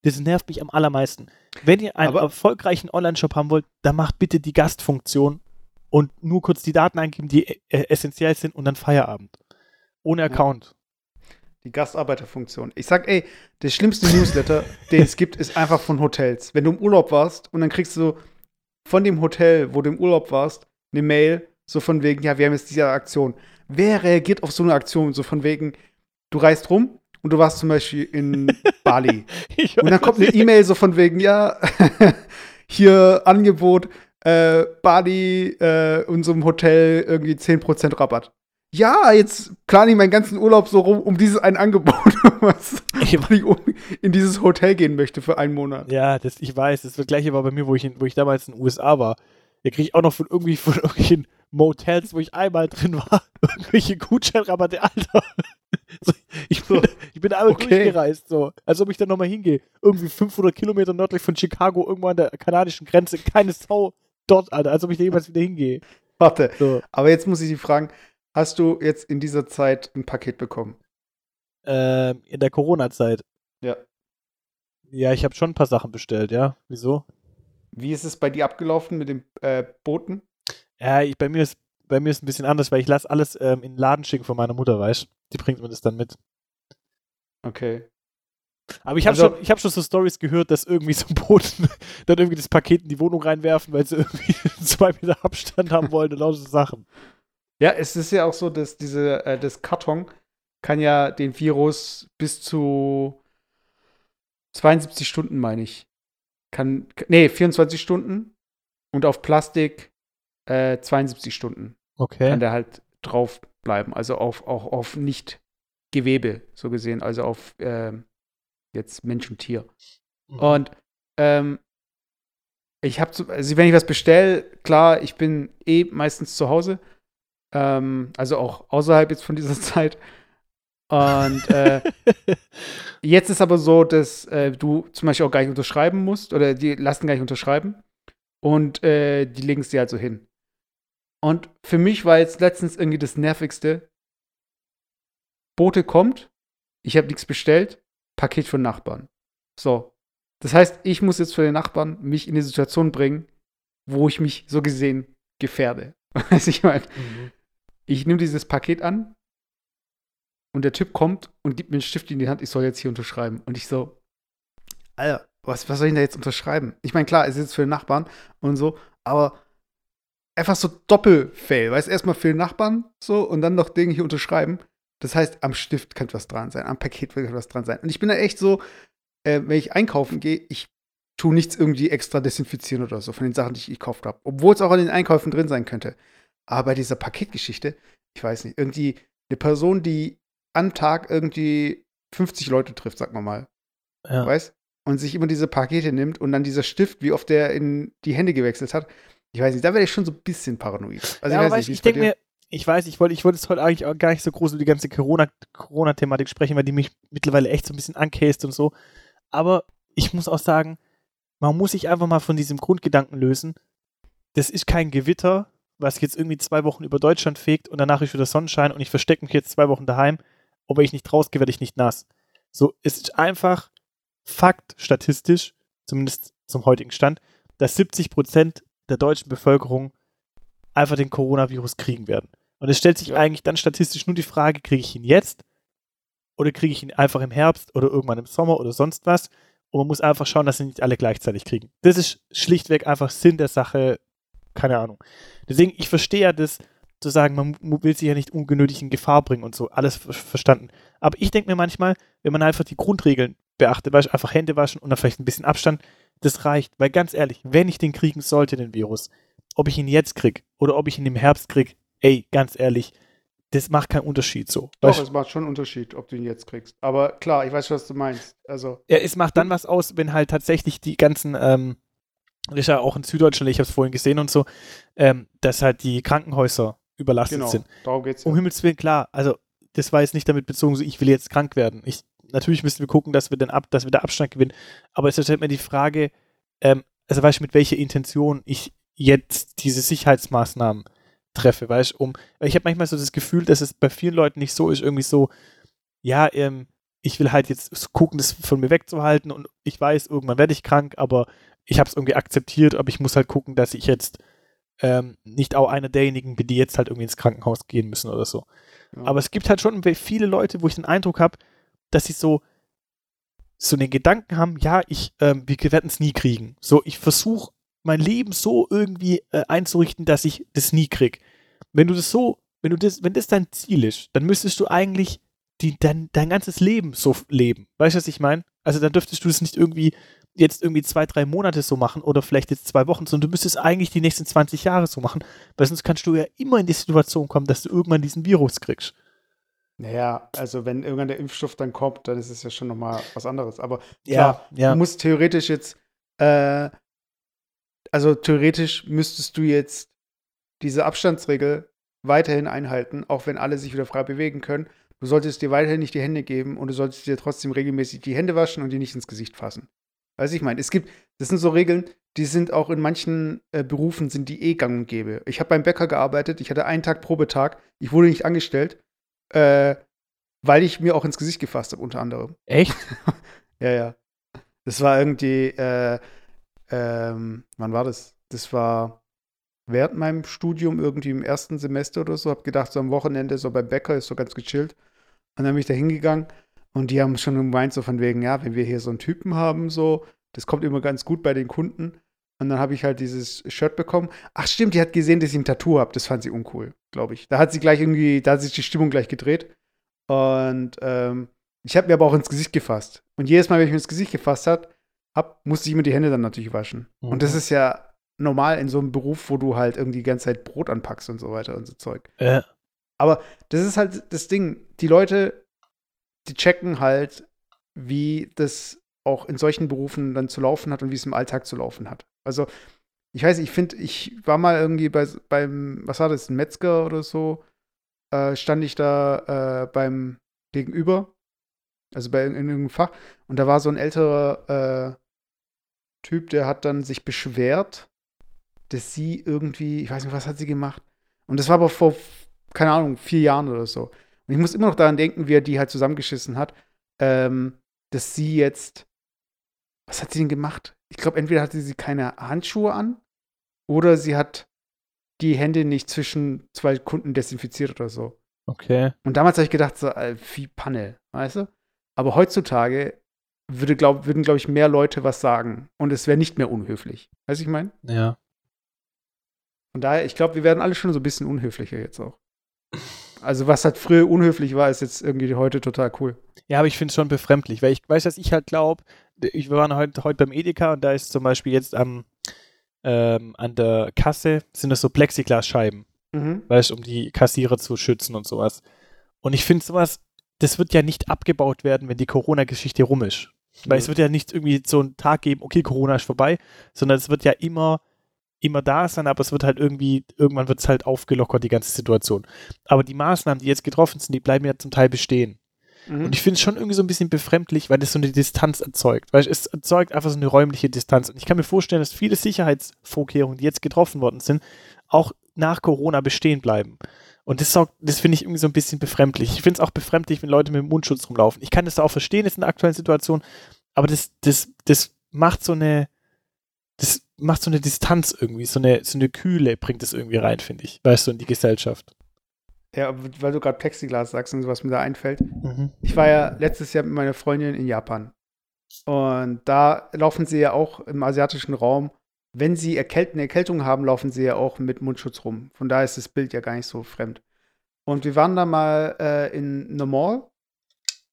[SPEAKER 3] Das nervt mich am allermeisten. Wenn ihr einen
[SPEAKER 2] Aber-
[SPEAKER 3] erfolgreichen Online-Shop haben wollt, dann macht bitte die Gastfunktion und nur kurz die Daten eingeben, die äh, essentiell sind und dann Feierabend. Ohne Account.
[SPEAKER 2] Die Gastarbeiterfunktion. Ich sag, ey, der schlimmste Newsletter, den es gibt, ist einfach von Hotels. Wenn du im Urlaub warst und dann kriegst du von dem Hotel, wo du im Urlaub warst, eine Mail, so von wegen, ja, wir haben jetzt diese Aktion. Wer reagiert auf so eine Aktion? So von wegen, du reist rum und du warst zum Beispiel in Bali. Und dann kommt eine E-Mail so von wegen, ja, hier Angebot, äh, Bali, äh, unserem Hotel irgendwie 10% Rabatt. Ja, jetzt plane ich meinen ganzen Urlaub so rum um dieses ein Angebot, was, weil ich um- in dieses Hotel gehen möchte für einen Monat.
[SPEAKER 3] Ja, das, ich weiß, das das gleiche war bei mir, wo ich, in, wo ich damals in den USA war. Da kriege ich auch noch von irgendwie von irgendwelchen Motels, wo ich einmal drin war, irgendwelche Gutscheinrabatte, Alter. So, ich, bin, ich bin einmal
[SPEAKER 2] Okay.
[SPEAKER 3] durchgereist, so, als ob ich da nochmal hingehe. Irgendwie 500 Kilometer nördlich von Chicago, irgendwo an der kanadischen Grenze, keine Sau dort, Alter, als ob ich da jemals wieder hingehe.
[SPEAKER 2] Warte,
[SPEAKER 3] So,
[SPEAKER 2] aber jetzt muss ich Sie fragen, hast du jetzt in dieser Zeit ein Paket bekommen?
[SPEAKER 3] ähm, in der Corona-Zeit.
[SPEAKER 2] Ja.
[SPEAKER 3] Ja, ich habe schon ein paar Sachen bestellt, ja. Wieso?
[SPEAKER 2] Wie ist es bei dir abgelaufen mit dem äh, Boten?
[SPEAKER 3] Ja, ich, bei mir ist bei mir ist ein bisschen anders, weil ich lasse alles ähm, in den Laden schicken von meiner Mutter, weißt Die bringt mir das dann mit.
[SPEAKER 2] Okay.
[SPEAKER 3] Aber ich habe
[SPEAKER 2] Also-
[SPEAKER 3] schon, ich hab schon so Stories gehört, dass irgendwie so Boten dann irgendwie das Paket in die Wohnung reinwerfen, weil sie irgendwie zwei Meter Abstand haben wollen und lauter so Sachen.
[SPEAKER 2] Ja, es ist ja auch so, dass diese, äh, das Karton kann ja den Virus bis zu 72 Stunden, meine ich. Kann, nee, 24 Stunden und auf Plastik äh, 72 Stunden
[SPEAKER 3] Okay.
[SPEAKER 2] kann der halt drauf bleiben. Also auf, auch auf nicht Gewebe, so gesehen, also auf ähm, jetzt Mensch und Tier.
[SPEAKER 3] Mhm.
[SPEAKER 2] Und ähm, ich habe, also wenn ich was bestelle, klar, ich bin eh meistens zu Hause, ähm, also auch außerhalb jetzt von dieser Zeit. Und äh, jetzt ist aber so, dass äh, du zum Beispiel auch gar nicht unterschreiben musst oder die lassen gar nicht unterschreiben und äh, die legen es dir halt so hin. Und für mich war jetzt letztens irgendwie das Nervigste. Bote kommt, ich habe nichts bestellt, Paket für den Nachbarn. So. Das heißt, ich muss jetzt für den Nachbarn mich in die Situation bringen, wo ich mich so gesehen gefährde. Weiß ich meine,
[SPEAKER 3] Mhm.
[SPEAKER 2] Ich nehme dieses Paket an und der Typ kommt und gibt mir einen Stift in die Hand, ich soll jetzt hier unterschreiben. Und ich so, Alter, was, was soll ich denn da jetzt unterschreiben? Ich meine, klar, es ist jetzt für den Nachbarn und so, aber einfach so Doppelfail, weißt erstmal für den Nachbarn so und dann noch Dinge hier unterschreiben. Das heißt, am Stift könnte was dran sein, am Paket könnte was dran sein. Und ich bin da echt so, äh, wenn ich einkaufen gehe, ich tue nichts irgendwie extra desinfizieren oder so von den Sachen, die ich gekauft habe. Obwohl es auch an den Einkäufen drin sein könnte. Aber bei dieser Paketgeschichte, ich weiß nicht, irgendwie eine Person, die am Tag irgendwie 50 Leute trifft, sag mal mal,
[SPEAKER 3] Ja.
[SPEAKER 2] weißt? Und sich immer diese Pakete nimmt und dann dieser Stift, wie oft der in die Hände gewechselt hat. Ich weiß nicht, da werde ich schon so ein bisschen paranoid. Also
[SPEAKER 3] ja,
[SPEAKER 2] ich weiß nicht,
[SPEAKER 3] ich
[SPEAKER 2] es bei
[SPEAKER 3] denke mir, ich weiß, ich wollte ich wollte jetzt heute eigentlich auch gar nicht so groß über die ganze Corona- Corona-Thematik sprechen, weil die mich mittlerweile echt so ein bisschen ankäst und so. Aber ich muss auch sagen, man muss sich einfach mal von diesem Grundgedanken lösen. Das ist kein Gewitter, was jetzt irgendwie zwei Wochen über Deutschland fegt und danach ist wieder Sonnenschein und ich verstecke mich jetzt zwei Wochen daheim. Und wenn ich nicht rausgehe, werde ich nicht nass. So, es ist einfach Fakt, statistisch, zumindest zum heutigen Stand, dass 70 Prozent der deutschen Bevölkerung einfach den Coronavirus kriegen werden. Und es stellt sich eigentlich dann statistisch nur die Frage, kriege ich ihn jetzt oder kriege ich ihn einfach im Herbst oder irgendwann im Sommer oder sonst was. Und man muss einfach schauen, dass sie nicht alle gleichzeitig kriegen. Das ist schlichtweg einfach Sinn der Sache, keine Ahnung. Deswegen, ich verstehe ja das, zu sagen, man will sich ja nicht ungenötig in Gefahr bringen und so, alles ver- verstanden. Aber ich denke mir manchmal, wenn man einfach die Grundregeln beachtet, weißt, einfach Hände waschen und dann vielleicht ein bisschen Abstand, das reicht. Weil ganz ehrlich, wenn ich den kriegen sollte, den Virus, ob ich ihn jetzt krieg oder ob ich ihn im Herbst krieg, ey, ganz ehrlich, das macht keinen Unterschied so.
[SPEAKER 2] Doch,
[SPEAKER 3] Weißt,
[SPEAKER 2] es macht schon einen Unterschied, ob du ihn jetzt kriegst. Aber klar, ich weiß was du meinst. Also,
[SPEAKER 3] ja, es macht dann was aus, wenn halt tatsächlich die ganzen, ähm, das ist ja auch in Süddeutschland, ich habe es vorhin gesehen und so, ähm, dass halt die Krankenhäuser überlastet
[SPEAKER 2] genau,
[SPEAKER 3] sind.
[SPEAKER 2] darum geht's ja.
[SPEAKER 3] Um Himmels Willen, klar, also das war jetzt nicht damit bezogen, so ich will jetzt krank werden. Ich, natürlich müssen wir gucken, dass wir den ab, dass wir da Abstand gewinnen. Aber es stellt mir die Frage, ähm, also weißt du, mit welcher Intention ich jetzt diese Sicherheitsmaßnahmen treffe, weißt du, um, ich habe manchmal so das Gefühl, dass es bei vielen Leuten nicht so ist, irgendwie so, ja, ähm, ich will halt jetzt gucken, das von mir wegzuhalten und ich weiß, irgendwann werde ich krank, aber ich habe es irgendwie akzeptiert, aber ich muss halt gucken, dass ich jetzt ähm, nicht auch einer derjenigen bin, die jetzt halt irgendwie ins Krankenhaus gehen müssen oder so.
[SPEAKER 2] Ja.
[SPEAKER 3] Aber es gibt halt schon viele Leute, wo ich den Eindruck habe, dass sie so so den Gedanken haben, ja, ich, ähm, wir werden es nie kriegen. So, ich versuche mein Leben so irgendwie äh, einzurichten, dass ich das nie krieg. wenn du das so, wenn du das, wenn das dein Ziel ist, dann müsstest du eigentlich die, dein, dein ganzes Leben so leben. Weißt du, was ich meine? Also dann dürftest du das nicht irgendwie jetzt irgendwie zwei, drei Monate so machen oder vielleicht jetzt zwei Wochen, sondern du müsstest eigentlich die nächsten 20 Jahre so machen, weil sonst kannst du ja immer in die Situation kommen, dass du irgendwann diesen Virus kriegst.
[SPEAKER 2] Naja, also wenn irgendwann der Impfstoff dann kommt, dann ist es ja schon nochmal was anderes. Aber
[SPEAKER 3] Ja,
[SPEAKER 2] klar,
[SPEAKER 3] ja.
[SPEAKER 2] du musst theoretisch jetzt, äh, also theoretisch müsstest du jetzt diese Abstandsregel weiterhin einhalten, auch wenn alle sich wieder frei bewegen können. Du solltest dir weiterhin nicht die Hände geben und du solltest dir trotzdem regelmäßig die Hände waschen und die nicht ins Gesicht fassen. Weißt du, ich meine, es gibt, das sind so Regeln, die sind auch in manchen äh, Berufen, sind die eh gang und gäbe. Ich habe beim Bäcker gearbeitet, ich hatte einen Tag Probetag, ich wurde nicht angestellt, äh, weil ich mir auch ins Gesicht gefasst habe, unter anderem.
[SPEAKER 3] Echt?
[SPEAKER 2] Ja, ja. Das war irgendwie, äh, ähm, wann war das? Das war während meinem Studium irgendwie im ersten Semester oder so. Hab gedacht, so am Wochenende so beim Bäcker ist so ganz gechillt. Und dann bin ich da hingegangen und die haben schon gemeint, so von wegen, ja, wenn wir hier so einen Typen haben, so, das kommt immer ganz gut bei den Kunden. Und dann habe ich halt dieses Shirt bekommen. Ach stimmt, die hat gesehen, dass ich ein Tattoo habe. Das fand sie uncool, glaube ich. Da hat sie gleich irgendwie, da hat sich die Stimmung gleich gedreht. Und ähm, ich habe mir aber auch ins Gesicht gefasst. Und jedes Mal, wenn ich mir ins Gesicht gefasst hat, hab, musste ich mir die Hände dann natürlich waschen.
[SPEAKER 3] Mhm.
[SPEAKER 2] Und das ist ja normal in so einem Beruf, wo du halt irgendwie die ganze Zeit Brot anpackst und so weiter und so Zeug.
[SPEAKER 3] Äh,
[SPEAKER 2] Aber das ist halt das Ding. Die Leute, die checken halt, wie das auch in solchen Berufen dann zu laufen hat und wie es im Alltag zu laufen hat. Also, ich weiß, ich finde, ich war mal irgendwie bei, beim, was war das, ein Metzger oder so, äh, stand ich da äh, beim Gegenüber, also bei in irgendeinem Fach, und da war so ein älterer äh, Typ, der hat dann sich beschwert, dass sie irgendwie, ich weiß nicht, was hat sie gemacht? Und das war aber vor, keine Ahnung, vier Jahren oder so. Und ich muss immer noch daran denken, wie er die halt zusammengeschissen hat, ähm, dass sie jetzt, was hat sie denn gemacht? Ich glaube, entweder hatte sie keine Handschuhe an oder sie hat die Hände nicht zwischen zwei Kunden desinfiziert oder so.
[SPEAKER 3] okay.
[SPEAKER 2] Und damals habe ich gedacht, so, äh, wie Panne, weißt du? Aber heutzutage würde, glaub, würden, glaube ich, mehr Leute was sagen und es wäre nicht mehr unhöflich. Weißt du, ich meine?
[SPEAKER 3] Ja.
[SPEAKER 2] Von daher, ich glaube, wir werden alle schon so ein bisschen unhöflicher jetzt auch. Also, was halt früher unhöflich war, ist jetzt irgendwie heute total cool.
[SPEAKER 3] Ja, aber ich finde es schon befremdlich, weil ich weiß, dass ich halt glaube, ich wir waren heute heute beim Edeka und da ist zum Beispiel jetzt am ähm, an der Kasse sind das so Plexiglasscheiben,
[SPEAKER 2] Mhm.
[SPEAKER 3] weißt um die Kassierer zu schützen und sowas. Und ich finde sowas, das wird ja nicht abgebaut werden, wenn die Corona-Geschichte rum ist. Weil es
[SPEAKER 2] Ja.
[SPEAKER 3] wird ja nicht irgendwie so einen Tag geben, okay, Corona ist vorbei, sondern es wird ja immer, immer da sein, aber es wird halt irgendwie, irgendwann wird es halt aufgelockert, die ganze Situation. Aber die Maßnahmen, die jetzt getroffen sind, die bleiben ja zum Teil bestehen.
[SPEAKER 2] Mhm.
[SPEAKER 3] Und ich finde es schon irgendwie so ein bisschen befremdlich, weil das so eine Distanz erzeugt. Weil es erzeugt einfach so eine räumliche Distanz. Und ich kann mir vorstellen, dass viele Sicherheitsvorkehrungen, die jetzt getroffen worden sind, auch nach Corona bestehen bleiben. Und das, sorgt- das finde ich irgendwie so ein bisschen befremdlich. Ich finde es auch befremdlich, wenn Leute mit dem Mundschutz rumlaufen. Ich kann das auch verstehen jetzt in der aktuellen Situation, aber das, das, das macht so eine, das macht so eine Distanz irgendwie, so eine, so eine Kühle bringt es irgendwie rein, finde ich. Weißt du, in die Gesellschaft.
[SPEAKER 2] Ja, weil du gerade Plexiglas sagst und so, was mir da einfällt. Ich war ja letztes Jahr mit meiner Freundin in Japan. Und da laufen sie ja auch im asiatischen Raum, wenn sie eine Erkältung haben, laufen sie ja auch mit Mundschutz rum. Von daher ist das Bild ja gar nicht so fremd. Und wir waren da mal äh, in einer Mall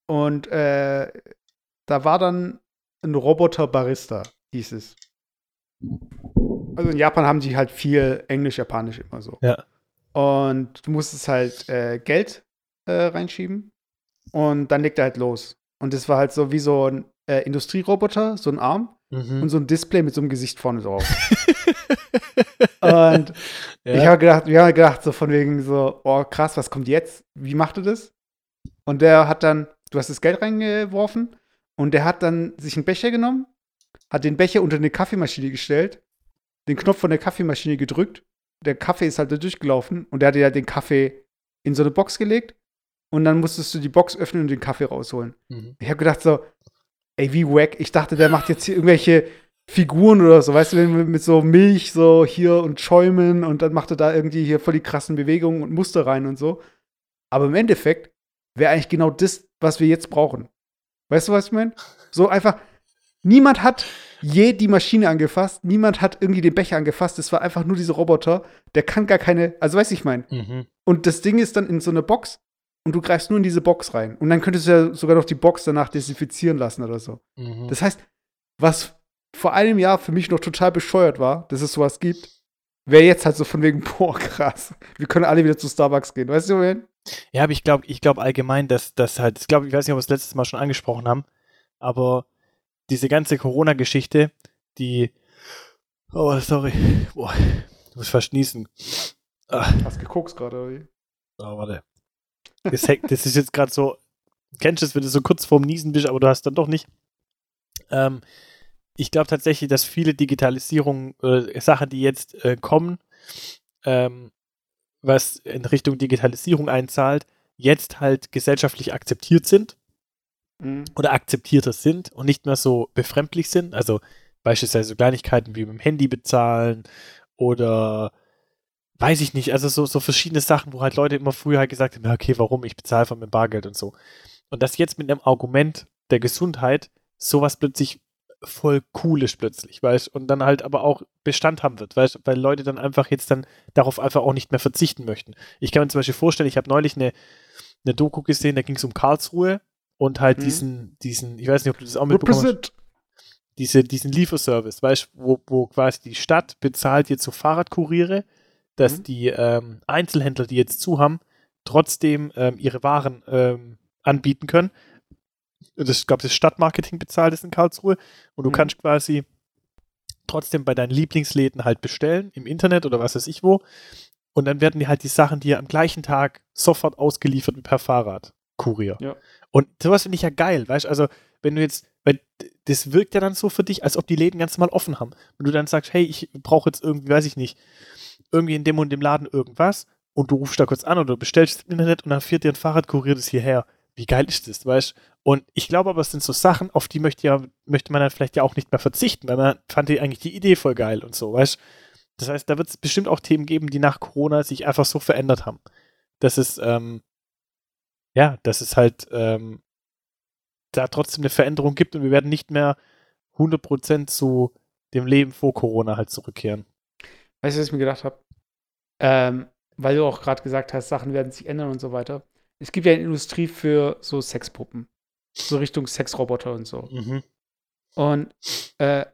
[SPEAKER 2] und äh, da war dann ein Roboter-Barista, hieß es. Also in Japan haben die halt viel Englisch-Japanisch immer so.
[SPEAKER 3] Ja.
[SPEAKER 2] Und du musstest halt äh, Geld äh, reinschieben und dann legt er halt los. Und das war halt so wie so ein äh, Industrieroboter, so ein Arm
[SPEAKER 3] Mhm.
[SPEAKER 2] und so ein Display mit so einem Gesicht vorne drauf. und
[SPEAKER 3] ja.
[SPEAKER 2] ich habe gedacht, wir haben gedacht, so von wegen so, oh krass, was kommt jetzt? Wie macht er das? Und der hat dann, du hast das Geld reingeworfen und der hat dann sich einen Becher genommen, hat den Becher unter eine Kaffeemaschine gestellt, den Knopf von der Kaffeemaschine gedrückt, der Kaffee ist halt da durchgelaufen und der hat ja den Kaffee in so eine Box gelegt und dann musstest du die Box öffnen und den Kaffee rausholen.
[SPEAKER 3] Mhm.
[SPEAKER 2] Ich habe gedacht so, ey, wie wack. Ich dachte, der macht jetzt hier irgendwelche Figuren oder so, weißt du, mit so Milch so hier und Schäumen und dann macht er da irgendwie hier voll die krassen Bewegungen und Muster rein und so. Aber im Endeffekt wäre eigentlich genau das, was wir jetzt brauchen. Weißt du, was ich meine? So einfach, niemand hat je die Maschine angefasst, niemand hat irgendwie den Becher angefasst, es war einfach nur dieser Roboter, der kann gar keine, also weiß ich mein.
[SPEAKER 3] Mhm.
[SPEAKER 2] Und das Ding ist dann in so eine Box und du greifst nur in diese Box rein. Und dann könntest du ja sogar noch die Box danach desinfizieren lassen oder so.
[SPEAKER 3] Mhm.
[SPEAKER 2] Das heißt, was vor einem Jahr für mich noch total bescheuert war, dass es sowas gibt, wäre jetzt halt so von wegen, boah, krass. Wir können alle wieder zu Starbucks gehen. Weißt du, wohin?
[SPEAKER 3] Ja, aber ich glaube ich glaub allgemein, dass das halt, ich glaube, ich weiß nicht, ob wir es letztes Mal schon angesprochen haben, aber diese ganze Corona-Geschichte, die, oh, sorry, boah, ich muss verschnießen. Ah,
[SPEAKER 2] Hast gekokst gerade, oder wie?
[SPEAKER 3] oh, warte. Das, das ist jetzt gerade so, kennst du es, wenn du so kurz vorm Niesen bist, aber du hast dann doch nicht. Ähm, ich glaube tatsächlich, dass viele Digitalisierung, äh, Sachen, die jetzt äh, kommen, ähm, was in Richtung Digitalisierung einzahlt, jetzt halt gesellschaftlich akzeptiert sind
[SPEAKER 2] Mhm.
[SPEAKER 3] oder akzeptierter sind und nicht mehr so befremdlich sind. Also beispielsweise so Kleinigkeiten wie mit dem Handy bezahlen oder weiß ich nicht, also so, so verschiedene Sachen, wo halt Leute immer früher halt gesagt haben, okay, warum, ich bezahle von meinem Bargeld und so. Und das jetzt mit einem Argument der Gesundheit sowas plötzlich voll cool ist plötzlich, weißt und dann halt aber auch Bestand haben wird, weißt weil Leute dann einfach jetzt dann darauf einfach auch nicht mehr verzichten möchten. Ich kann mir zum Beispiel vorstellen, ich habe neulich eine, eine Doku gesehen, da ging es um Karlsruhe und halt
[SPEAKER 2] Mhm.
[SPEAKER 3] diesen, diesen, ich weiß nicht, ob du das auch mitbekommen hast, diese, diesen Lieferservice, weißt wo, wo quasi die Stadt bezahlt jetzt so Fahrradkuriere, dass
[SPEAKER 2] Mhm.
[SPEAKER 3] die ähm, Einzelhändler, die jetzt zu haben, trotzdem ähm, ihre Waren ähm, anbieten können. Und Das, ich glaube, das Stadtmarketing bezahlt ist in Karlsruhe und du
[SPEAKER 2] Mhm.
[SPEAKER 3] kannst quasi trotzdem bei deinen Lieblingsläden halt bestellen, im Internet oder was weiß ich wo. Und dann werden dir halt die Sachen dir am gleichen Tag sofort ausgeliefert per Fahrradkurier.
[SPEAKER 2] Ja.
[SPEAKER 3] Und sowas finde ich ja geil, weißt du? Also, wenn du jetzt, weil das wirkt ja dann so für dich, als ob die Läden ganz normal offen haben. Wenn du dann sagst, hey, ich brauche jetzt irgendwie, weiß ich nicht, irgendwie in dem und dem Laden irgendwas und du rufst da kurz an oder du bestellst es im Internet und dann fährt dir ein Fahrradkurier das hierher. Wie geil ist das, weißt du? Und ich glaube aber, es sind so Sachen, auf die möchte, ja, möchte man dann vielleicht ja auch nicht mehr verzichten, weil man fand die eigentlich die Idee voll geil und so, weißt du? Das heißt, da wird es bestimmt auch Themen geben, die nach Corona sich einfach so verändert haben. Dass es, ähm, ja, dass es halt ähm, da trotzdem eine Veränderung gibt und wir werden nicht mehr 100% zu dem Leben vor Corona halt zurückkehren.
[SPEAKER 2] Weißt du, was ich mir gedacht habe? Ähm, weil du auch gerade gesagt hast, Sachen werden sich ändern und so weiter. Es gibt ja eine Industrie für so Sexpuppen. So Richtung Sexroboter und so.
[SPEAKER 3] Mhm.
[SPEAKER 2] Und äh,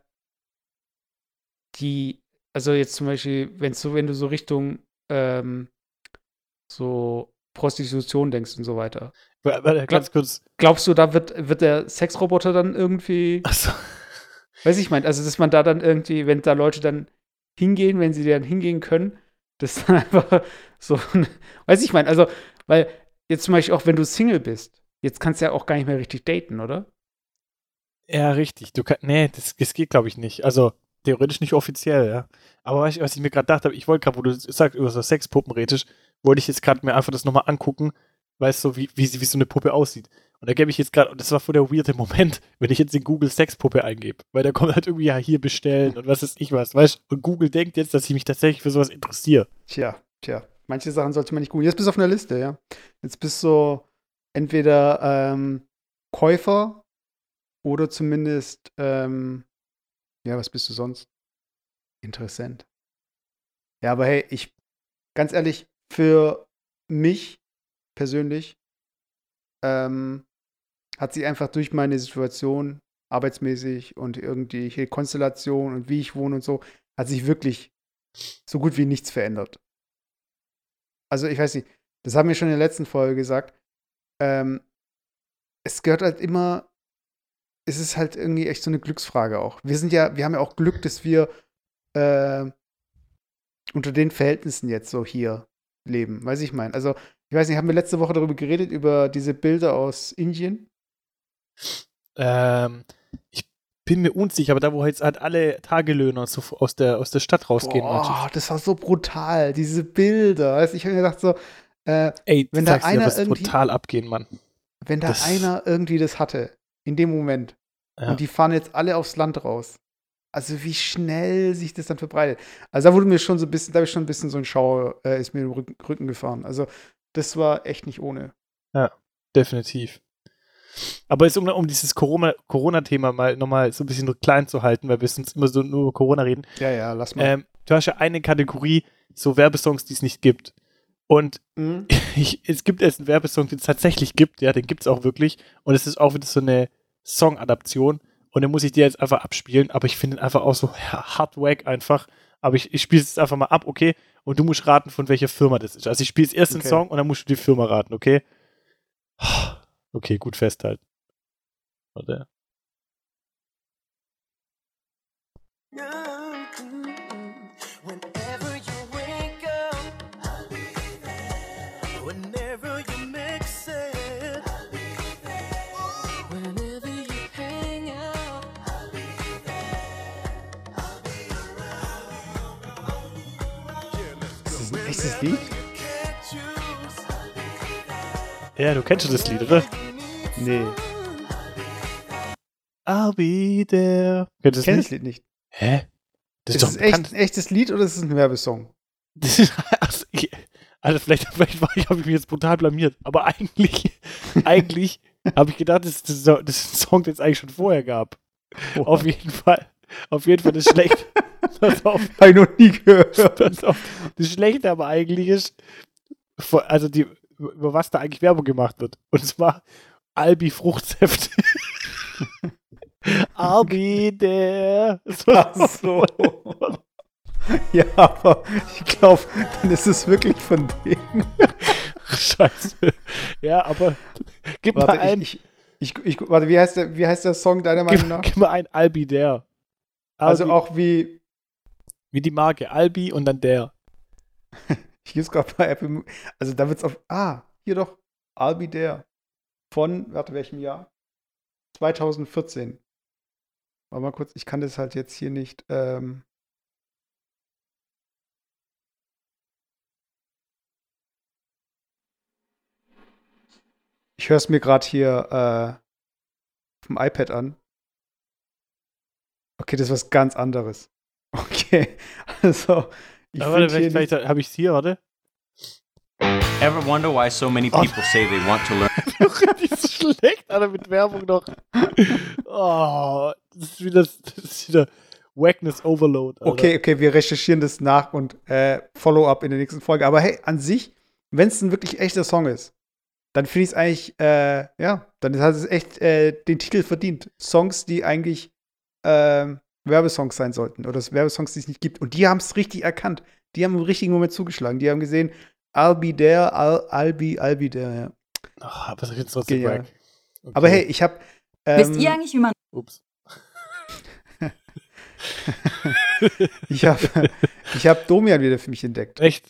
[SPEAKER 2] die, also jetzt zum Beispiel, wenn so, wenn du so Richtung ähm, so Prostitution denkst und so weiter.
[SPEAKER 3] Warte, ganz kurz.
[SPEAKER 2] Glaubst du, da wird, wird der Sexroboter dann irgendwie,
[SPEAKER 3] Achso.
[SPEAKER 2] weiß ich mein, also dass man da dann irgendwie, wenn da Leute dann hingehen, wenn sie dann hingehen können, das dann einfach so, weiß ich mein, also, weil jetzt zum Beispiel auch, wenn du Single bist, jetzt kannst du ja auch gar nicht mehr richtig daten, oder?
[SPEAKER 3] Ja, richtig. Du kann, nee, das, das geht, glaube ich, nicht. Also, theoretisch nicht offiziell, ja. Aber weißt du, was ich mir gerade gedacht habe, ich wollte gerade, wo du sagst, über so Sexpuppen redest, wollte ich jetzt gerade mir einfach das nochmal angucken, weißt du, wie, wie, sie- wie so eine Puppe aussieht. Und da gebe ich jetzt gerade, und das war voll der weirde Moment, wenn ich jetzt in Google Sexpuppe eingebe, weil da kommt halt irgendwie, ja, hier bestellen und was ist ich was, weißt du? Und Google denkt jetzt, dass ich mich tatsächlich für sowas interessiere.
[SPEAKER 2] Tja, tja. Manche Sachen sollte man nicht googeln. Jetzt bist du auf einer Liste, ja. Jetzt bist du entweder ähm, Käufer oder zumindest, ähm, ja, was bist du sonst? Interessant. Ja, aber hey, ich, ganz ehrlich, für mich persönlich ähm, hat sich einfach durch meine Situation arbeitsmäßig und irgendwie Konstellation und wie ich wohne und so, hat sich wirklich so gut wie nichts verändert. Also ich weiß nicht, das haben wir schon in der letzten Folge gesagt. Ähm, es gehört halt immer, es ist halt irgendwie echt so eine Glücksfrage auch. Wir sind ja, wir haben ja auch Glück, dass wir äh, unter den Verhältnissen jetzt so hier leben. Weiß ich mein. Also, ich weiß nicht, haben wir letzte Woche darüber geredet, über diese Bilder aus Indien?
[SPEAKER 3] Ähm, ich bin mir unsicher, aber da, wo jetzt halt alle Tagelöhner so aus der, aus der Stadt rausgehen.
[SPEAKER 2] Boah, das war so brutal, diese Bilder. Du, ich habe mir gedacht so, äh,
[SPEAKER 3] Ey,
[SPEAKER 2] wenn da einer
[SPEAKER 3] wirst
[SPEAKER 2] irgendwie-
[SPEAKER 3] brutal abgehen, Mann.
[SPEAKER 2] wenn da
[SPEAKER 3] Das-
[SPEAKER 2] einer irgendwie das hatte, in dem Moment,
[SPEAKER 3] Ja.
[SPEAKER 2] und die fahren jetzt alle aufs Land raus. Also wie schnell sich das dann verbreitet. Also da wurde mir schon so ein bisschen, da habe ich schon ein bisschen so ein Schauer, äh, ist mir im Rücken, Rücken gefahren. Also das war echt nicht ohne.
[SPEAKER 3] Definitiv. Aber jetzt, um, um dieses Corona- Corona-Thema mal nochmal so ein bisschen klein zu halten, weil wir sonst immer so nur über Corona reden.
[SPEAKER 2] Ja, ja, lass mal.
[SPEAKER 3] Ähm, du hast ja eine Kategorie, so Werbesongs, die es nicht gibt. Und
[SPEAKER 2] Mhm.
[SPEAKER 3] ich, es gibt jetzt einen Werbesong, den es tatsächlich gibt, ja, den gibt es auch wirklich. Und es ist auch wieder so eine Song-Adaption. Und den muss ich dir jetzt einfach abspielen, aber ich finde ihn einfach auch so ja, hard wack einfach. Aber ich, ich spiele es jetzt einfach mal ab, okay? Und du musst raten, von welcher Firma das ist. Also ich spiele jetzt erst den
[SPEAKER 2] Okay.
[SPEAKER 3] Song und dann musst du die Firma raten, okay? Okay, gut festhalten. Warte.
[SPEAKER 2] Das Lied?
[SPEAKER 3] Ja, du kennst schon das Lied, oder?
[SPEAKER 2] Nee.
[SPEAKER 3] I'll be there. Kennst du
[SPEAKER 2] Ich kenne
[SPEAKER 3] das?
[SPEAKER 2] Lied nicht.
[SPEAKER 3] Hä? Das
[SPEAKER 2] Ist
[SPEAKER 3] ist, doch
[SPEAKER 2] echt ein echtes Lied oder ist es ein Werbesong?
[SPEAKER 3] Das ist, also, also vielleicht, vielleicht war ich, habe ich mich jetzt brutal blamiert, aber eigentlich, eigentlich habe ich gedacht, das, das, das ist ein Song, den es eigentlich schon vorher gab. Auf jeden Fall. Auf jeden Fall das schlecht. Pass auf,
[SPEAKER 2] Habe ich noch nie gehört.
[SPEAKER 3] pass auf. Das Schlechte aber eigentlich ist, also die, über was da eigentlich Werbung gemacht wird. Und zwar Albi Fruchtsäfte. Albi der. So,
[SPEAKER 2] Ach so. Ja, aber ich glaube, dann ist es wirklich von denen.
[SPEAKER 3] Scheiße. Ja, aber gib mal
[SPEAKER 2] Warte,
[SPEAKER 3] ein.
[SPEAKER 2] ich, ich, ich, warte, wie heißt, der, wie heißt der Song deiner Meinung nach?
[SPEAKER 3] gib mal ein Albi der.
[SPEAKER 2] Also auch wie,
[SPEAKER 3] wie die Marke Albi und dann der.
[SPEAKER 2] ich gebe es gerade bei Apple, also da wird es auf, ah, hier doch, Be There. Von, warte, welchem Jahr? 2014. Warte mal kurz, ich kann das halt jetzt hier nicht, ähm, Ich höre es mir gerade hier äh, auf iPad an. Okay, das ist was ganz anderes. Okay, also ich
[SPEAKER 3] Aber warte, vielleicht,
[SPEAKER 2] nicht,
[SPEAKER 3] vielleicht habe ich es hier, warte.
[SPEAKER 4] Ever wonder why so many
[SPEAKER 3] Oh.
[SPEAKER 4] people say they want to learn?
[SPEAKER 3] ist so schlecht, Alter, mit Werbung noch. Oh, das ist wieder, das ist wieder Wackness Overload. Alter.
[SPEAKER 2] Okay, okay, wir recherchieren das nach und äh, Follow-up in der nächsten Folge. Aber hey, an sich, wenn es ein wirklich echter Song ist, dann finde ich es eigentlich, äh, ja, dann hat es echt äh, den Titel verdient. Songs, die eigentlich ähm, Werbesongs sein sollten oder Werbesongs, die es nicht gibt. Und die haben es richtig erkannt. Die haben im richtigen Moment zugeschlagen. Die haben gesehen, I'll be there, I'll, I'll be, I'll be there. Ja.
[SPEAKER 3] Oh, aber das ist jetzt wack. Okay.
[SPEAKER 2] Aber hey, ich habe
[SPEAKER 5] Wisst
[SPEAKER 2] ähm,
[SPEAKER 5] ihr eigentlich, wie man
[SPEAKER 3] Ups.
[SPEAKER 2] ich habe ich hab Domian wieder für mich entdeckt.
[SPEAKER 3] Echt?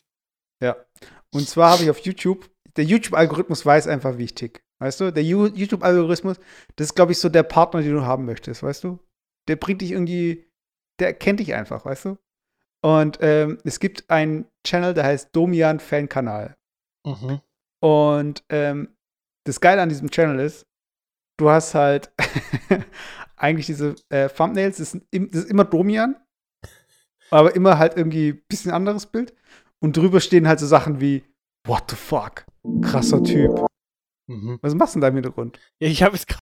[SPEAKER 2] Und zwar habe ich auf YouTube, der YouTube-Algorithmus weiß einfach, wie ich tick. Weißt du? Der YouTube-Algorithmus, das ist, glaube ich, so der Partner, den du haben möchtest, weißt du? Der bringt dich irgendwie, der kennt dich einfach, weißt du? Und ähm, es gibt einen Channel, der heißt Domian Fan-Kanal.
[SPEAKER 3] Mhm.
[SPEAKER 2] Und ähm, das Geile an diesem Channel ist, du hast halt eigentlich diese äh, Thumbnails, das, im, das ist immer Domian, aber immer halt irgendwie ein bisschen anderes Bild. Und drüber stehen halt so Sachen wie, what the fuck, krasser Typ.
[SPEAKER 3] Mhm.
[SPEAKER 2] Was machst du denn da im Hintergrund?
[SPEAKER 3] Ja, ich habe jetzt gerade.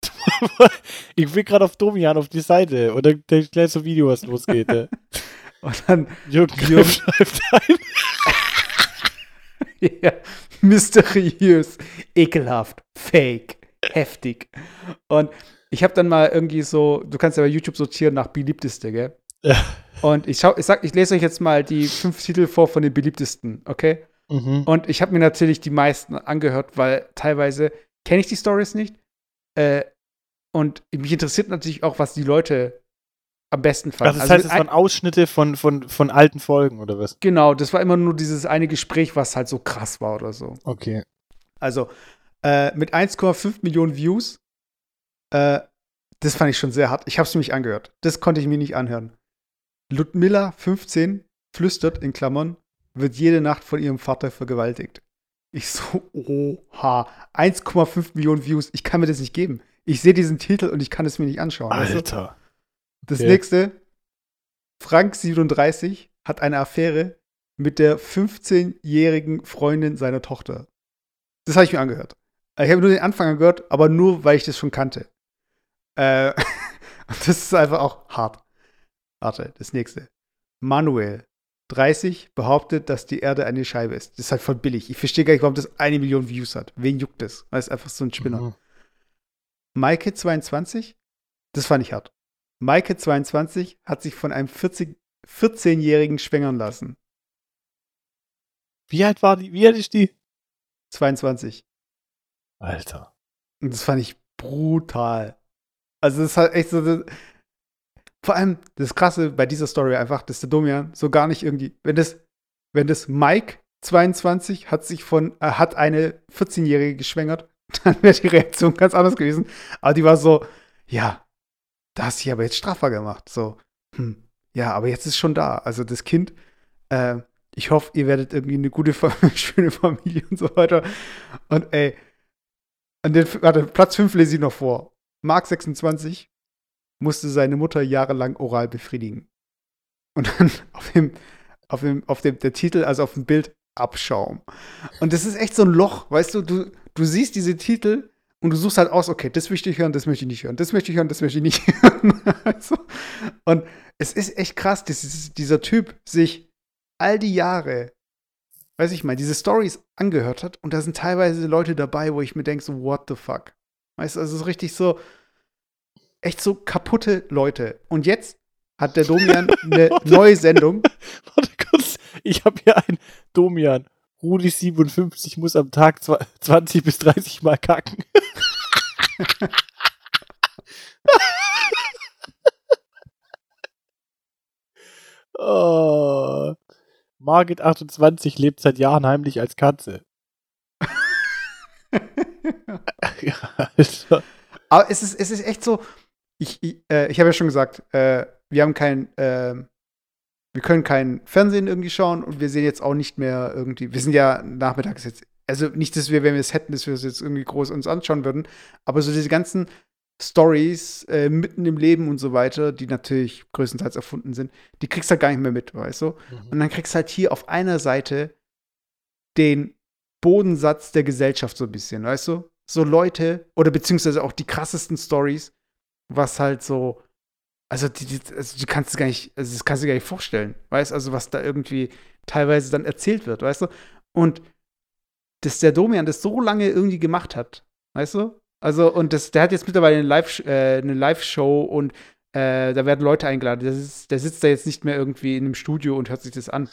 [SPEAKER 3] ich bin gerade auf Domian auf die Seite und dann dann gleich so ein Video, was losgeht.
[SPEAKER 2] Und dann,
[SPEAKER 3] Jürgen
[SPEAKER 2] Jürgen-
[SPEAKER 3] schreibt ein.
[SPEAKER 2] ja, mysteriös, ekelhaft, fake, heftig. Und ich habe dann mal irgendwie so, du kannst ja bei YouTube sortieren nach beliebteste, gell?
[SPEAKER 3] Ja.
[SPEAKER 2] Und ich schau, ich sag, ich lese euch jetzt mal die fünf Titel vor von den beliebtesten, okay?
[SPEAKER 3] Mhm.
[SPEAKER 2] Und ich habe mir natürlich die meisten angehört, weil teilweise kenne ich die Stories nicht. Äh, und mich interessiert natürlich auch, was die Leute am besten fanden.
[SPEAKER 3] Also das heißt, es
[SPEAKER 2] ein-
[SPEAKER 3] waren Ausschnitte von, von, von alten Folgen, oder was?
[SPEAKER 2] genau, das war immer nur dieses eine Gespräch, was halt so krass war oder so.
[SPEAKER 3] Okay.
[SPEAKER 2] Also äh, mit 1,5 Millionen Views, äh, das fand ich schon sehr hart. Ich habe es mir nicht angehört. Das konnte ich mir nicht anhören. Ludmilla, 15, flüstert in Klammern, wird jede Nacht von ihrem Vater vergewaltigt. Ich so, oha, 1,5 Millionen Views, ich kann mir das nicht geben. Ich sehe diesen Titel und ich kann es mir nicht anschauen. weißt du?
[SPEAKER 3] Alter.
[SPEAKER 2] Das
[SPEAKER 3] Okay.
[SPEAKER 2] nächste, Frank 37 hat eine Affäre mit der 15-jährigen Freundin seiner Tochter. Das habe ich mir angehört. Ich habe nur den Anfang gehört, aber nur, weil ich das schon kannte. Äh, das ist einfach auch hart. Warte, das nächste. Manuel, 30, behauptet, dass die Erde eine Scheibe ist. Das ist halt voll billig. Ich verstehe gar nicht, warum das eine Million Views hat. Wen juckt das? Weil es einfach so ein Spinner.
[SPEAKER 3] Mhm.
[SPEAKER 2] Maike 22, das fand ich hart. Maike 22 hat sich von einem 40 14-Jährigen schwängern lassen.
[SPEAKER 3] Wie alt war die? Wie alt ist die?
[SPEAKER 2] 22.
[SPEAKER 3] Alter.
[SPEAKER 2] Und das fand ich brutal. Also, das ist halt echt so. Das, vor allem das Krasse bei dieser Story einfach, dass der Domian so gar nicht irgendwie, wenn das, wenn das Mike 22 hat sich von, äh, hat eine 14-Jährige geschwängert, dann wäre die Reaktion ganz anders gewesen. Aber die war so, ja, da hast du dich aber jetzt strafbar gemacht. So, hm, ja, aber jetzt ist schon da. Also das Kind, äh, ich hoffe, ihr werdet irgendwie eine gute, schöne Familie und so weiter. Und ey, an den, warte, Platz 5 lese ich noch vor. Mark 26 musste seine Mutter jahrelang oral befriedigen. Und dann auf dem, auf dem, auf dem, der Titel, also auf dem Bild, Abschaum. Und das ist echt so ein Loch, weißt du, du, du siehst diese Titel und du suchst halt aus, okay, das möchte ich hören, das möchte ich nicht hören, das möchte ich hören, das möchte ich nicht hören. also, und es ist echt krass, dass dieser Typ sich all die Jahre, weiß ich mal, diese Stories angehört hat und da sind teilweise Leute dabei, wo ich mir denke, so, what the fuck? Weißt du, also es ist richtig so, echt so kaputte Leute. Und jetzt hat der Domian eine neue Sendung.
[SPEAKER 3] Warte kurz. Ich habe hier einen Domian. Rudi 57 muss am Tag zwa- 20 bis 30 Mal kacken. oh. Margit 28 lebt seit Jahren heimlich als Katze. Alter.
[SPEAKER 2] Aber es ist, es ist echt so, ich, ich, äh, ich habe ja schon gesagt, äh, wir haben kein, ähm, wir können kein Fernsehen irgendwie schauen und wir sehen jetzt auch nicht mehr irgendwie, wir sind ja nachmittags jetzt, also nicht, dass wir, wenn wir es hätten, dass wir es jetzt irgendwie groß uns anschauen würden, aber so diese ganzen Stories äh, mitten im Leben und so weiter, die natürlich größtenteils erfunden sind, die kriegst du halt gar nicht mehr mit, weißt du? Und dann kriegst du halt hier auf einer Seite den Bodensatz der Gesellschaft so ein bisschen, weißt du? So Leute oder beziehungsweise auch die krassesten Stories, was halt so, also die, die, also du kannst es gar nicht, also das kannst du dir gar nicht vorstellen, weißt du? Also was da irgendwie teilweise dann erzählt wird, weißt du? Und dass der Domian das so lange irgendwie gemacht hat, weißt du? Also und das, der hat jetzt mittlerweile eine Live, äh, eine Live-Show und äh, da werden Leute eingeladen. Das ist, der sitzt da jetzt nicht mehr irgendwie in einem Studio und hört sich das an.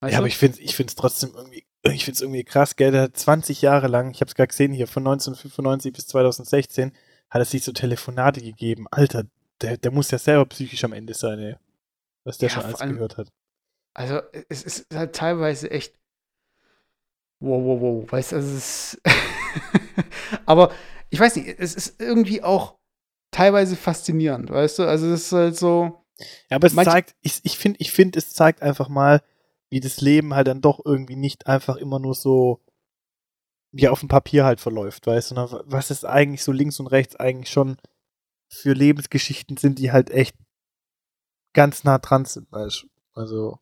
[SPEAKER 2] Weißt
[SPEAKER 3] Ja,
[SPEAKER 2] du?
[SPEAKER 3] aber ich finde es trotzdem irgendwie, ich find's irgendwie krass, gell? Der hat 20 Jahre lang, ich habe es gerade gesehen hier, von 1995 bis 2016, hat es sich so Telefonate gegeben. Alter, der, der muss ja selber psychisch am Ende sein, ey. Was der
[SPEAKER 2] Ja,
[SPEAKER 3] schon alles
[SPEAKER 2] allem-
[SPEAKER 3] gehört hat.
[SPEAKER 2] Also, es ist halt teilweise echt. Wow, wow, wow. Weißt du, also es ist. Aber ich weiß nicht, es ist irgendwie auch teilweise faszinierend, weißt du? Also, es ist halt so.
[SPEAKER 3] Ja, aber es zeigt, ich, ich finde, ich find, es zeigt einfach mal, wie das Leben halt dann doch irgendwie nicht einfach immer nur so wie auf dem Papier halt verläuft, weißt du, was es eigentlich so links und rechts eigentlich schon für Lebensgeschichten sind, die halt echt ganz nah dran sind, weißt. Also,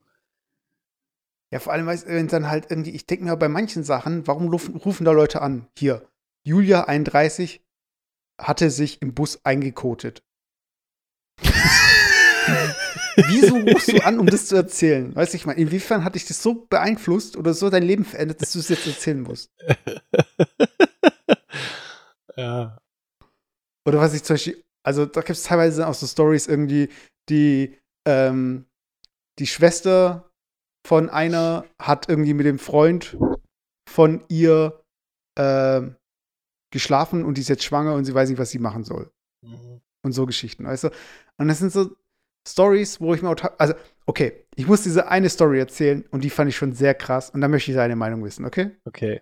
[SPEAKER 2] Ja, vor allem, wenn dann halt irgendwie, ich denke mir bei manchen Sachen, warum rufen, rufen da Leute an? Hier, Julia 31 hatte sich im Bus eingekotet. Wieso rufst du an, um das zu erzählen? Weißt du, ich meine, inwiefern hat dich das so beeinflusst oder so dein Leben verändert, dass du es jetzt erzählen musst?
[SPEAKER 3] ja.
[SPEAKER 2] Oder was ich zum Beispiel, also da gibt es teilweise auch so Stories irgendwie, die, ähm, die Schwester von einer hat irgendwie mit dem Freund von ihr ähm, geschlafen und die ist jetzt schwanger und sie weiß nicht, was sie machen soll.
[SPEAKER 3] Mhm.
[SPEAKER 2] Und so Geschichten, weißt du? Und das sind so Stories, wo ich mir auch, also, okay, ich muss diese eine Story erzählen und die fand ich schon sehr krass und da möchte ich seine Meinung wissen, okay?
[SPEAKER 3] Okay.